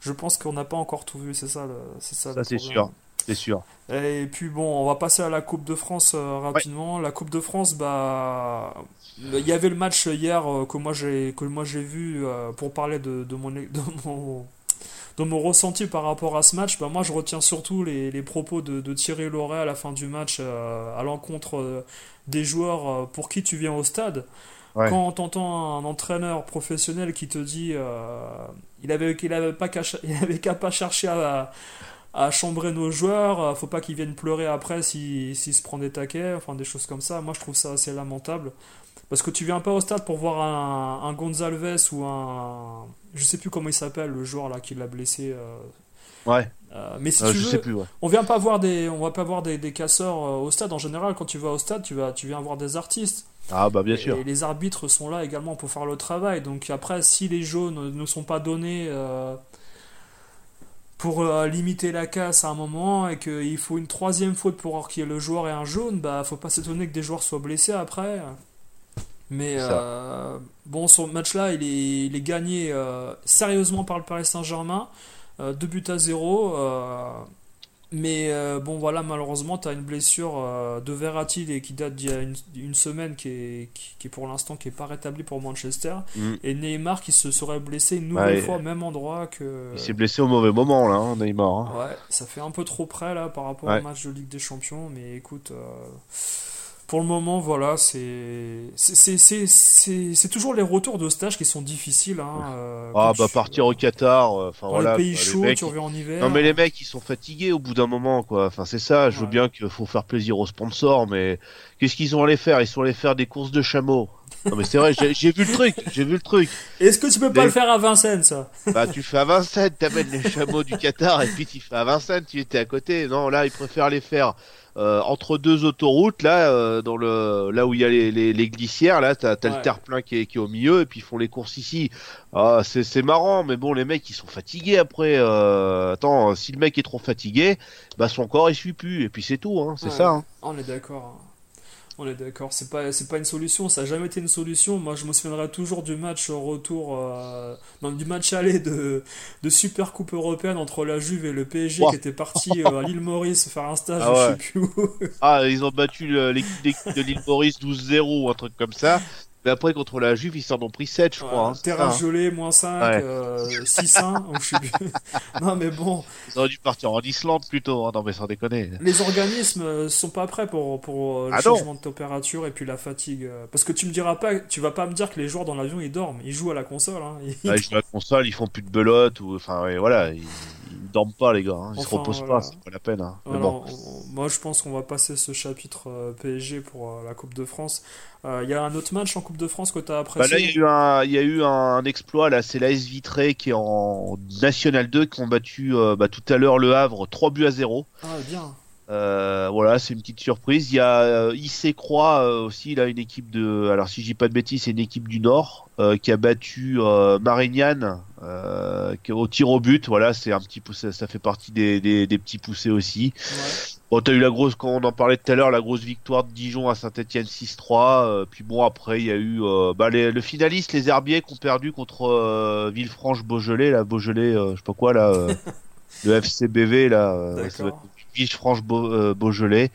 je pense qu'on n'a pas encore tout vu, c'est ça le, c'est ça, Ça, c'est sûr. C'est sûr. Et puis bon, on va passer à la Coupe de France euh, rapidement. La Coupe de France, bah, il y avait le match hier euh, que moi j'ai que moi j'ai vu euh, pour parler de, de mon de mon de mon ressenti par rapport à ce match. Bah moi, je retiens surtout les, les propos de, de Thierry Loret à la fin du match euh, à l'encontre euh, des joueurs euh, pour qui tu viens au stade. Ouais. Quand t'entends un entraîneur professionnel qui te dit il avait qu'il avait pas qu'à ch- *laughs* il avait qu'à pas chercher à à chambrer nos joueurs, faut pas qu'ils viennent pleurer après s'ils s'ils se prennent des taquets, enfin des choses comme ça. Moi je trouve ça assez lamentable. Parce que tu viens pas au stade pour voir un, un Gonzalves ou un. Je sais plus comment il s'appelle, le joueur là qui l'a blessé. euh, Ouais. euh, mais si Euh, tu je veux, sais plus. Ouais. on vient pas voir des, on va pas voir des, des casseurs au stade. En général, quand tu vas au stade, tu vas, tu viens voir des artistes. Ah bah bien sûr. Et les arbitres sont là également pour faire le travail. Donc après, si les jaunes ne sont pas donnés euh, pour limiter la casse à un moment et qu'il faut une troisième faute pour qu'il y ait le joueur et un jaune, bah faut pas s'étonner que des joueurs soient blessés après. Mais euh, bon, ce match-là, il est, il est gagné euh, sérieusement par le Paris Saint-Germain. Euh, deux buts à zéro. euh, Mais bon, voilà, malheureusement, tu as une blessure de Verratti et qui date d'il y a une, une semaine, qui est, qui, qui est pour l'instant qui est pas rétablie pour Manchester. Mm. Et Neymar qui se serait blessé une nouvelle Ouais. fois au même endroit que. Il s'est blessé au mauvais moment là, hein, Neymar. hein. Ouais, ça fait un peu trop près là par rapport Ouais. au match de Ligue des Champions, mais écoute, euh, pour le moment, voilà, c'est c'est- c'est c'est- c'est- c'est toujours les retours de stage qui sont difficiles. Hein, euh, Ah quand bah tu- partir au Qatar, euh, enfin dans voilà. pays mecs, tu reviens en hiver. Non mais les mecs ils sont fatigués au bout d'un moment quoi. Enfin c'est ça. Je veux bien qu'il faut faire plaisir aux sponsors, mais qu'est-ce qu'ils ont allé faire? Ils sont allés faire des courses de chameaux. Non mais c'est vrai, j'ai vu le truc, j'ai vu le truc. Est-ce que tu peux pas le faire à Vincennes, ça? Bah tu fais à Vincennes, t'amènes les chameaux du Qatar et puis tu fais à Vincennes, tu étais à côté. Non là ils préfèrent les faire euh, entre deux autoroutes là, euh, dans le là où il y a les, les, les glissières là, t'as Ouais. le terre-plein qui est, qui est au milieu et puis ils font les courses ici. Ah c'est c'est marrant, mais bon les mecs ils sont fatigués après. Euh... Attends, si le mec est trop fatigué, bah son corps il suit plus et puis c'est tout, hein, c'est Ouais. ça. Hein. On est d'accord. hein. On est d'accord, c'est pas c'est pas une solution, ça a jamais été une solution. Moi, je me souviendrai toujours du match retour, euh, non, du match aller de, de Super Coupe européenne entre la Juve et le PSG qui était parti euh, à l'île Maurice faire un stage, Ah je sais plus où. Ah ils ont battu l'équipe de l'île Maurice 12-0 ou un truc comme ça. Mais après contre la Juve ils s'en ont pris 7 je crois. Hein, terrain hein. gelé, moins 5, Ouais. euh, 6-1, ou je sais plus. *laughs* non mais bon, Ils auraient dû partir en Islande plutôt, hein. non mais sans déconner. les organismes euh, sont pas prêts pour, pour euh, le Ah non. changement de température et puis la fatigue. euh, Parce que tu me diras pas, tu vas pas me dire que les joueurs dans l'avion ils dorment, ils jouent à la console. Hein. Ils- Là, ils jouent à la console, ils font plus de belote, ou enfin ouais, voilà, ils, ils dorment pas les gars, hein. ils se Enfin, reposent voilà. pas, c'est pas la peine. Hein. Mais Voilà, bon, on- on- moi je pense qu'on va passer ce chapitre euh, PSG pour euh, la Coupe de France. Euh, Il y a un autre match en Coupe de France que tu as bah, là il y apprécié a eu un, il y a eu un exploit là, c'est l'AS Vitré qui est en National 2 qui ont battu euh, bah, tout à l'heure le Havre 3 buts à 0. Ah bien. Euh, voilà, c'est une petite surprise. Il y a euh, IC Croix euh, aussi, là, une équipe de. Alors, si je dis pas de bêtises, c'est une équipe du Nord euh, qui a battu euh, Marignane euh, au tir au but. Voilà, c'est un petit poussé, ça fait partie des, des, des petits poussés aussi. Ouais. Bon, t'as eu la grosse, quand on en parlait tout à l'heure, la grosse victoire de Dijon à Saint-Etienne 6-3. euh, puis bon, après, il y a eu euh, bah, les, le finaliste, les Herbiers, qui ont perdu contre euh, Villefranche-Beaujolais, là, Beaujolais, euh, je sais pas quoi, là, euh, *laughs* le FCBV, là, euh, ouais, ça doit D'accord. être Villefranche-Beaujolais.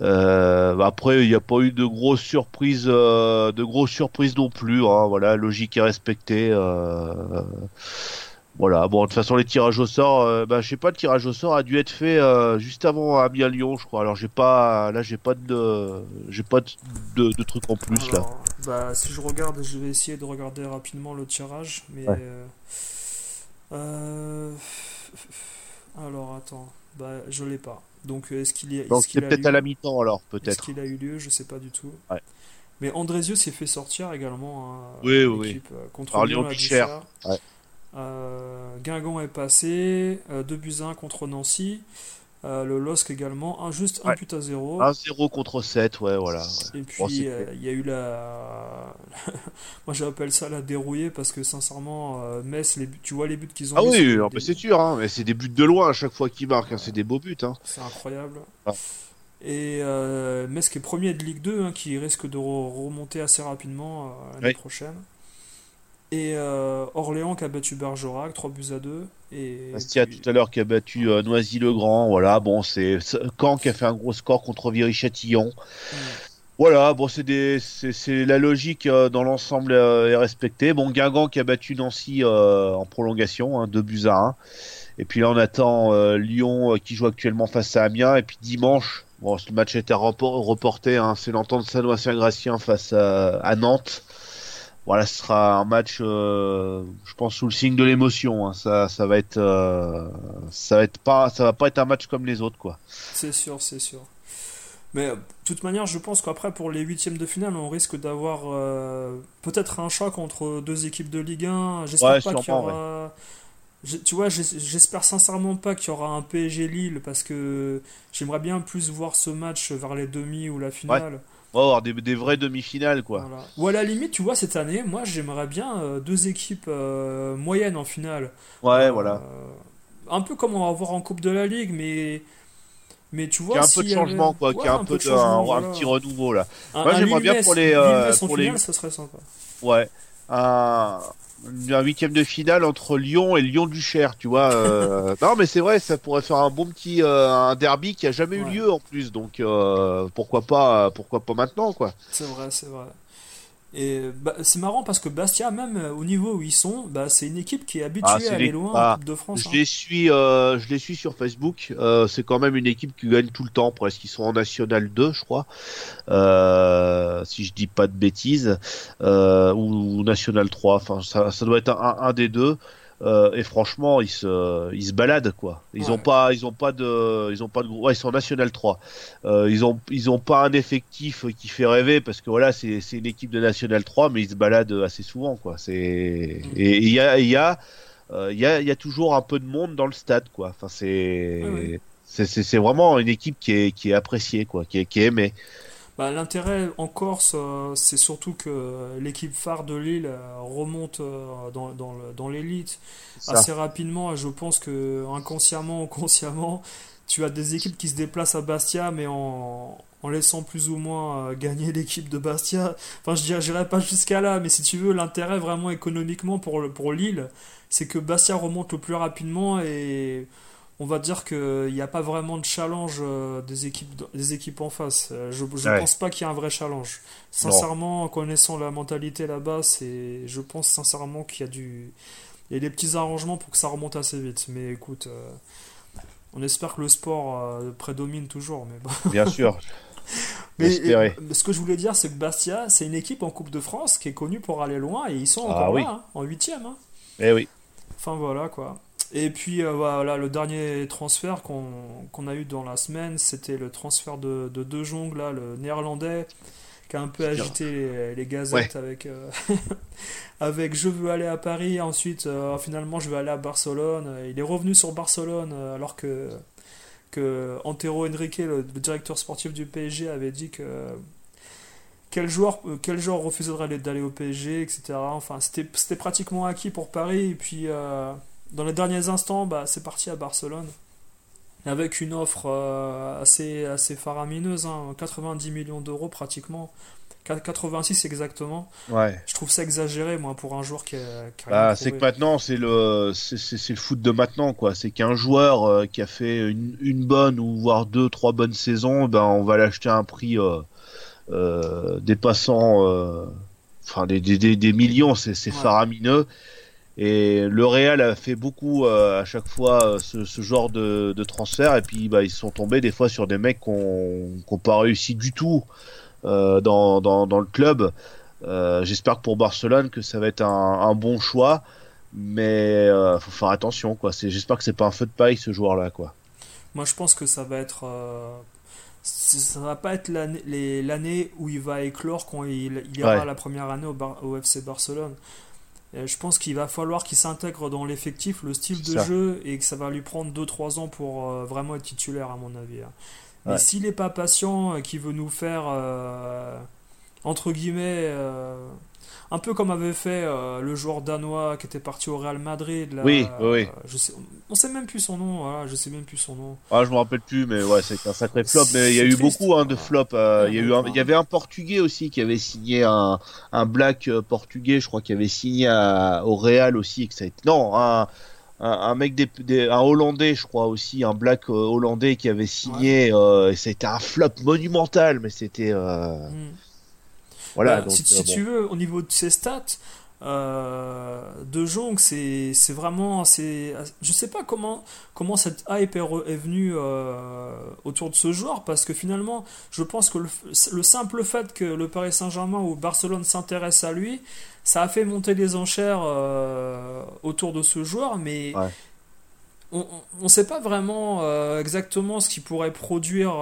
Euh, après, il n'y a pas eu de grosses surprises, euh, de grosses surprises non plus. Hein, voilà, logique et respectée. Euh, voilà. Bon, de toute façon, les tirages au sort, euh, bah, je sais pas, le tirage au sort a dû être fait euh, juste avant Amiens Lyon, je crois. Alors, j'ai pas, là, j'ai pas de, j'ai pas de, de, de trucs en plus là. Bah, si je regarde, je vais essayer de regarder rapidement le tirage. Mais. Ouais. euh, euh, alors attends, bah, je l'ai pas. Donc est-ce qu'il y a. Donc, est-ce qu'il c'est peut-être eu- à la mi-temps alors, Est-ce peut-être. qu'il a eu lieu Je sais pas du tout. Ouais. Mais Andrézieux s'est fait sortir également. hein, Oui, oui, euh, contre Par Lyon. Duchère. Ouais. Euh, Guingamp est passé. 2 buts à 1 contre Nancy. Euh, le LOSC également. Un, juste un Ouais. but à 0. 1-0 contre 7, ouais, voilà. ouais. Et puis Bon, c'est euh, il y a eu la. *laughs* Moi j'appelle ça la dérouillée parce que sincèrement, euh, Metz, les buts- tu vois les buts qu'ils ont Ah mis, oui, c'est des- mais c'est sûr, hein, mais c'est des buts de loin à chaque fois qu'ils marquent, hein, c'est des beaux buts. Hein. C'est incroyable. Ah. Et euh, Metz qui est premier de Ligue 2, hein, qui risque de re- remonter assez rapidement euh, l'année Oui. prochaine. Et euh, Orléans qui a battu Bergerac, 3 buts à 2. Et Bastia puis- tout à l'heure qui a battu euh, Noisy-le-Grand, voilà, bon, c'est c'est Caen qui a fait un gros score contre Viry-Châtillon. Voilà, bon, c'est des, c'est, la logique euh, dans l'ensemble euh, est respectée. Bon, Guingamp qui a battu Nancy euh, en prolongation, hein, 2 buts à 1. Et puis là, on attend Lyon qui joue actuellement face à Amiens. Et puis dimanche, bon, ce match a été repor- reporté, hein, c'est l'entente Sanois-Saint-Gratien face à, Nantes. Voilà, ce sera un match, je pense, sous le signe de l'émotion. hein. Ça, ça va ça va pas, ça va pas être un match comme les autres, quoi. C'est sûr, c'est sûr. Mais euh, de toute manière, je pense qu'après, pour les huitièmes de finale, on risque d'avoir euh, peut-être un choc entre deux équipes de Ligue 1. J'espère Ouais, pas qu'il y aura. Tu vois, j'es- j'espère sincèrement pas qu'il y aura un PSG Lille parce que j'aimerais bien plus voir ce match vers les demi ou la finale. On va avoir des, des vraies demi-finales, quoi. Voilà. Ou à la limite, tu vois, cette année, moi j'aimerais bien euh, deux équipes euh, moyennes en finale. Ouais, voilà. Un peu comme on va voir en Coupe de la Ligue, mais. Mais tu vois, a un peu de y avait- changement, quoi. Ouais, qui a un, peu de un, petit renouveau, là. Un- Moi, j'aimerais bien pour les, euh, pour les- finale, ça serait sympa. Ouais. Un, un huitième de finale entre Lyon et Lyon du Cher, tu vois. euh, *laughs* non, mais c'est vrai, ça pourrait faire un bon petit euh, un derby qui a jamais Ouais. eu lieu en plus, donc pourquoi pas, pourquoi pas maintenant, quoi. C'est vrai, c'est vrai. Et bah, c'est marrant parce que Bastia, même euh, au niveau où ils sont, bah, c'est une équipe qui est habituée Ah, c'est à aller loin ah, de France. Je hein. les suis, euh, je les suis sur Facebook. Euh, c'est quand même une équipe qui gagne tout le temps, presque. Ils sont en National 2, je crois, si je dis pas de bêtises, ou, ou National 3. Enfin, ça, ça doit être un, un des deux. Euh, et franchement, ils se, ils se baladent quoi. Ils Ouais. ont pas, ils ont pas de, ils ont pas de, ouais, ils sont National 3. Euh, ils ont, ils ont pas un effectif qui fait rêver parce que voilà, c'est, c'est une équipe de National 3, mais ils se baladent assez souvent quoi. C'est, et il y a, il y a, euh, il y a, il y a toujours un peu de monde dans le stade quoi. Enfin, c'est, c'est, c'est vraiment une équipe qui est, qui est appréciée quoi, qui est, qui est aimée. Bah, L'intérêt en Corse, euh, c'est surtout que l'équipe phare de Lille euh, remonte euh, dans, dans dans l'élite assez rapidement. Et je pense que inconsciemment ou consciemment, tu as des équipes qui se déplacent à Bastia, mais en, en laissant plus ou moins gagner l'équipe de Bastia. Enfin, je dirais, pas jusqu'à là, mais si tu veux, l'intérêt vraiment économiquement pour, le- pour Lille, c'est que Bastia remonte le plus rapidement et on va dire qu'il n'y a pas vraiment de challenge euh, des équipes, des équipes en face. Euh, Je ne Ouais. pense pas qu'il y ait un vrai challenge. Sincèrement, en connaissant la mentalité là-bas, c'est, je pense sincèrement qu'il y a du, il y a des petits arrangements pour que ça remonte assez vite. Mais écoute, euh, on espère que le sport euh, prédomine toujours. Mais bon. Bien *laughs* sûr. Mais ce que je voulais dire, c'est que Bastia, c'est une équipe en Coupe de France qui est connue pour aller loin et ils sont Ah encore oui. là, hein, en huitième. hein. Eh oui. Enfin voilà quoi. Et puis euh, voilà, le dernier transfert qu'on qu'on a eu dans la semaine, c'était le transfert de, de De Jong, là, le néerlandais, qui a un peu agité les, les gazettes avec, euh, *laughs* avec je veux aller à Paris, ensuite euh, finalement je veux aller à Barcelone. Il est revenu sur Barcelone alors que, que Antero Henrique, le, le directeur sportif du PSG, avait dit que quel joueur, quel joueur refuserait d'aller- au PSG, etc. Enfin, c'était c'était pratiquement acquis pour Paris. Et puis, euh, dans les derniers instants, bah, c'est parti à Barcelone. Avec une offre euh, assez, assez faramineuse, hein, 90 millions d'euros pratiquement. Qu- 86 exactement. Ouais. Je trouve ça exagéré, moi, pour un joueur qui a, qui a Bah, c'est que maintenant, c'est le, c'est, le foot de maintenant, quoi. C'est qu'un joueur euh, qui a fait une, une bonne ou voire deux, trois bonnes saisons, ben, on va l'acheter à un prix euh, euh, dépassant, enfin, des, des, des, millions. C'est, c'est Ouais. faramineux. Et le Real a fait beaucoup euh, à chaque fois euh, ce, ce genre de, de transfert. Et puis, bah, ils sont tombés des fois sur des mecs qui n'ont pas réussi du tout euh, dans, dans, dans le club. Euh, J'espère que pour Barcelone que ça va être un, un bon choix, mais faut faire attention quoi. J'espère que c'est pas un feu de paille ce joueur là quoi. Moi, je pense que ça va être. ça va pas être l'année où il va éclore quand il, il ira Ouais. la première année au, Bar- au FC Barcelone. Et je pense qu'il va falloir qu'il s'intègre dans l'effectif, le style de ça. jeu, et que ça va lui prendre 2-3 ans pour euh, vraiment être titulaire, à mon avis. hein. Mais s'il n'est pas patient, et qu'il veut nous faire, euh, entre guillemets, euh, un peu comme avait fait euh, le joueur danois qui était parti au Real Madrid. Là, Oui, oui, euh, je sais, on sait même plus son nom, voilà, je sais même plus son nom. Ah je me rappelle plus mais ouais c'est un sacré flop mais il y a eu triste. beaucoup hein, de flops. euh, Ouais, il y a eu ouais, un- ouais. il y avait un portugais aussi qui avait signé un un black portugais je crois qui avait signé à- au Real aussi et que ça a été non un un, un mec des, des- un hollandais je crois aussi un black euh, hollandais qui avait signé euh, et ça a été un flop monumental mais c'était euh, Hmm. Voilà Bah, donc si, euh, si bon. tu veux, au niveau de ses stats, euh, De Jong, c'est vraiment. c'est Je sais pas comment, comment cette hype est, venue euh, autour de ce joueur, parce que finalement, je pense que le, le simple fait que le Paris Saint-Germain ou Barcelone s'intéresse à lui, ça a fait monter les enchères euh, autour de ce joueur, mais. Ouais. On ne sait pas vraiment exactement ce qu'il pourrait produire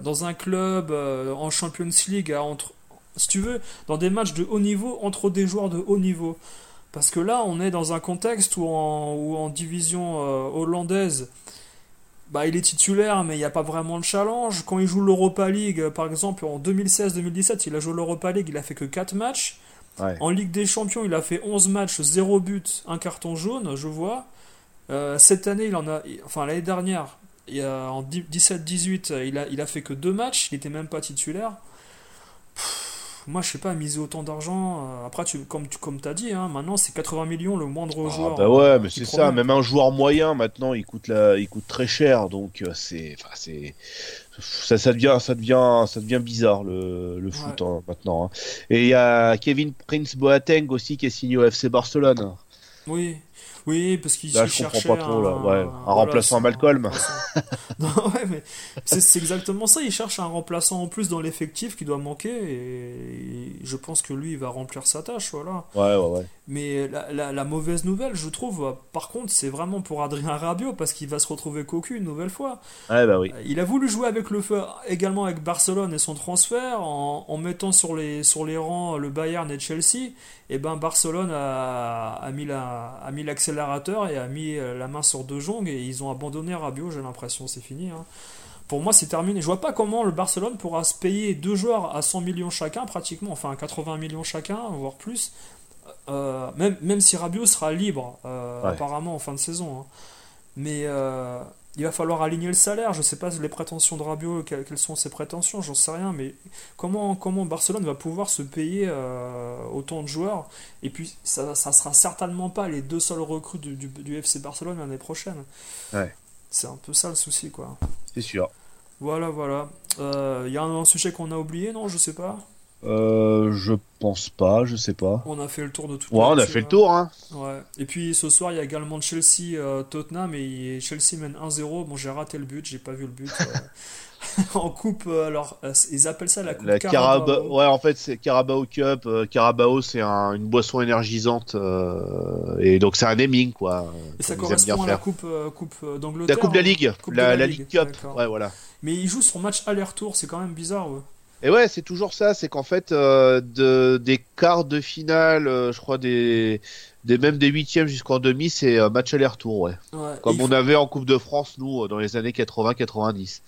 dans un club en Champions League à entre, si tu veux, dans des matchs de haut niveau entre des joueurs de haut niveau. Parce que là, on est dans un contexte où en, où en division euh, hollandaise, bah, il est titulaire, mais il n'y a pas vraiment de challenge. Quand il joue l'Europa League, euh, par exemple, en 2016-2017, il a joué l'Europa League, il a fait que 4 matchs. Ouais. En Ligue des Champions, il a fait 11 matchs, 0 but, un carton jaune, je vois. Euh, cette année, il en a, enfin l'année dernière, il a- en 17-18, il a, il a fait que 2 matchs, il n'était même pas titulaire. Moi, je sais pas, miser autant d'argent. euh, après, tu, comme tu comme as dit, hein, maintenant c'est 80 millions le moindre Ah, joueur. bah ouais, mais c'est ça. Même un joueur moyen maintenant, il coûte la, il coûte très cher. Donc euh, c'est, enfin c'est, ça, ça devient, ça devient, ça devient bizarre le, le foot hein, maintenant. hein. Et il y a Kevin Prince Boateng aussi qui est signé au FC Barcelone. Oui, oui, parce qu'il Là, je comprends pas trop, là. un, Ouais, un voilà, remplaçant à Malcolm. *laughs* non, ouais, mais c'est c'est exactement ça. Il cherche un remplaçant en plus dans l'effectif qui doit manquer et je pense que lui, il va remplir sa tâche, voilà. Ouais, ouais, ouais. Mais la, la- la mauvaise nouvelle, je trouve, euh, par contre, c'est vraiment pour Adrien Rabiot parce qu'il va se retrouver cocu une nouvelle fois. Ouais, bah oui. Il a voulu jouer avec le feu également avec Barcelone et son transfert en, en mettant sur les, sur les rangs le Bayern et Chelsea. Et ben Barcelone a, a mis la- a mis l'accélérateur et a mis euh, la main sur De Jong et ils ont abandonné Rabiot, j'ai l'impression, c'est fini. hein. Pour moi, c'est terminé. Je vois pas comment le Barcelone pourra se payer deux joueurs à 100 millions chacun, pratiquement, enfin 80 millions chacun, voire plus. Euh, même, même si Rabiot sera libre, euh, Ouais. apparemment, en fin de saison. hein. Mais euh, il va falloir aligner le salaire. Je sais pas les prétentions de Rabiot, que- quelles sont ses prétentions, j'en sais rien. Mais comment, comment Barcelone va pouvoir se payer autant de joueurs? Et puis, ça, ça sera certainement pas les deux seuls recrues du, du, du FC Barcelone l'année prochaine. Ouais. C'est un peu ça le souci, quoi. C'est sûr. Voilà, voilà. Il y a un, un sujet qu'on a oublié, non? Je sais pas. Euh, je pense pas, je sais pas. On a fait le tour de tout. Ouais, on a fait le tour, hein. Ouais. Et puis ce soir, il y a également Chelsea euh, Tottenham et Chelsea mène 1-0. Bon, j'ai raté le but, j'ai pas vu le but. euh. *laughs* en coupe, alors ils appellent ça la coupe La Carabao. Carabao, ouais, en fait, c'est Carabao Cup. Carabao, c'est un- une boisson énergisante, euh, et donc c'est un naming, quoi. Et ça correspond à la coupe, coupe d'Angleterre. La Coupe de la hein. Ligue, Coupe la, Ligue, Cup. Ouais, voilà. Mais ils jouent son match aller-retour, c'est quand même bizarre. Ouais. Et ouais, c'est toujours ça, c'est qu'en fait, euh, de, des quarts de finale, euh, je crois des, des même des huitièmes jusqu'en demi, c'est euh, match aller-retour, ouais. Ouais. Comme on faut- avait en Coupe de France, nous, dans les années 80-90.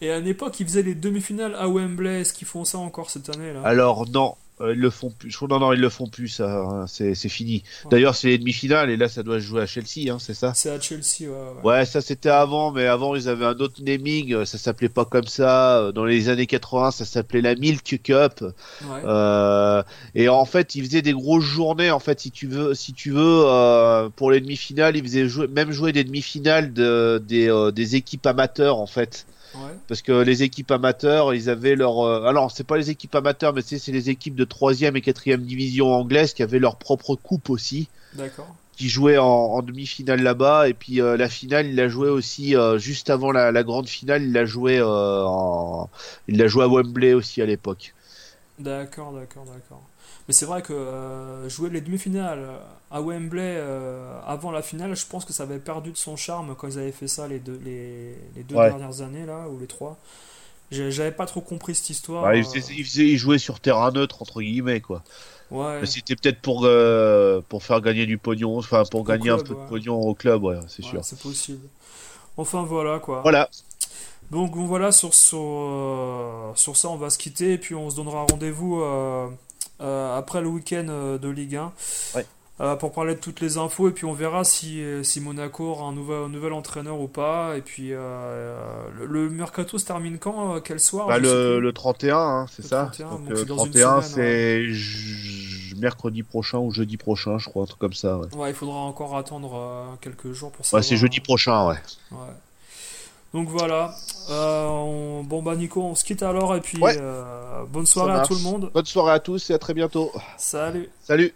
Et à une époque, ils faisaient les demi-finales à Wembley. Est-ce qu'ils font ça encore cette année là? Alors non, euh, ils le font plus. Je trouve non, non, ils le font plus, ça, hein, c'est c'est fini. Ouais. D'ailleurs, c'est les demi-finales et là, ça doit se jouer à Chelsea, hein, c'est ça? C'est à Chelsea, ouais. ouais. Ouais, ça c'était avant, mais avant ils avaient un autre naming, euh, ça s'appelait pas comme ça. Euh, Dans les années 80, ça s'appelait la Milk Cup. Ouais. Euh, et en fait, ils faisaient des grosses journées. En fait, si tu veux, si tu veux, euh, pour les demi-finales, ils faisaient jouer, même jouer des demi-finales de, des, euh, des équipes amateurs en fait. Ouais. Parce que les équipes amateurs, ils avaient leur. euh, Alors, c'est pas les équipes amateurs, mais c'est c'est les équipes de troisième et quatrième division anglaise qui avaient leur propre coupe aussi, D'accord. qui jouaient en, en demi-finale là-bas. Et puis euh, la finale, il l'a joué aussi euh, juste avant la, la grande finale. Il l'a joué, euh, en... il l'a joué à Wembley aussi à l'époque. D'accord, d'accord, d'accord. Mais c'est vrai que euh, jouer les demi-finales euh, à Wembley euh, avant la finale, je pense que ça avait perdu de son charme quand ils avaient fait ça les deux, les, les deux Ouais. dernières années, là, ou les trois. J'avais pas trop compris cette histoire. Ouais, il, euh, faisait, il, faisait- il jouait sur terrain neutre entre guillemets quoi. ouais. C'était peut-être pour euh, pour faire gagner du pognon, enfin pour gagner un peu de pognon au club, c'est sûr. c'est possible. Enfin voilà quoi. Voilà. Donc voilà, sur, sur, euh, sur ça, on va se quitter et puis on se donnera rendez-vous euh, après le week-end euh, de Ligue 1 Ouais. euh, pour parler de toutes les infos et puis on verra si, euh, si Monaco aura un nouvel, un nouvel entraîneur ou pas. Et puis euh, le, le mercato se termine quand euh, Quel soir Bah, le, le 31, hein, c'est ça 31, Donc, donc le c'est dans une 31, semaine, c'est mercredi prochain ou jeudi prochain, je crois, un truc comme ça. Ouais, Ouais, il faudra encore attendre euh, quelques jours pour Ouais, savoir. c'est jeudi prochain, ouais. Ouais. Donc voilà. Euh, on- Bon bah Nico, on se quitte alors et puis Ouais. euh, bonne soirée à tout le monde. Bonne soirée à tous et à très bientôt. Salut. Salut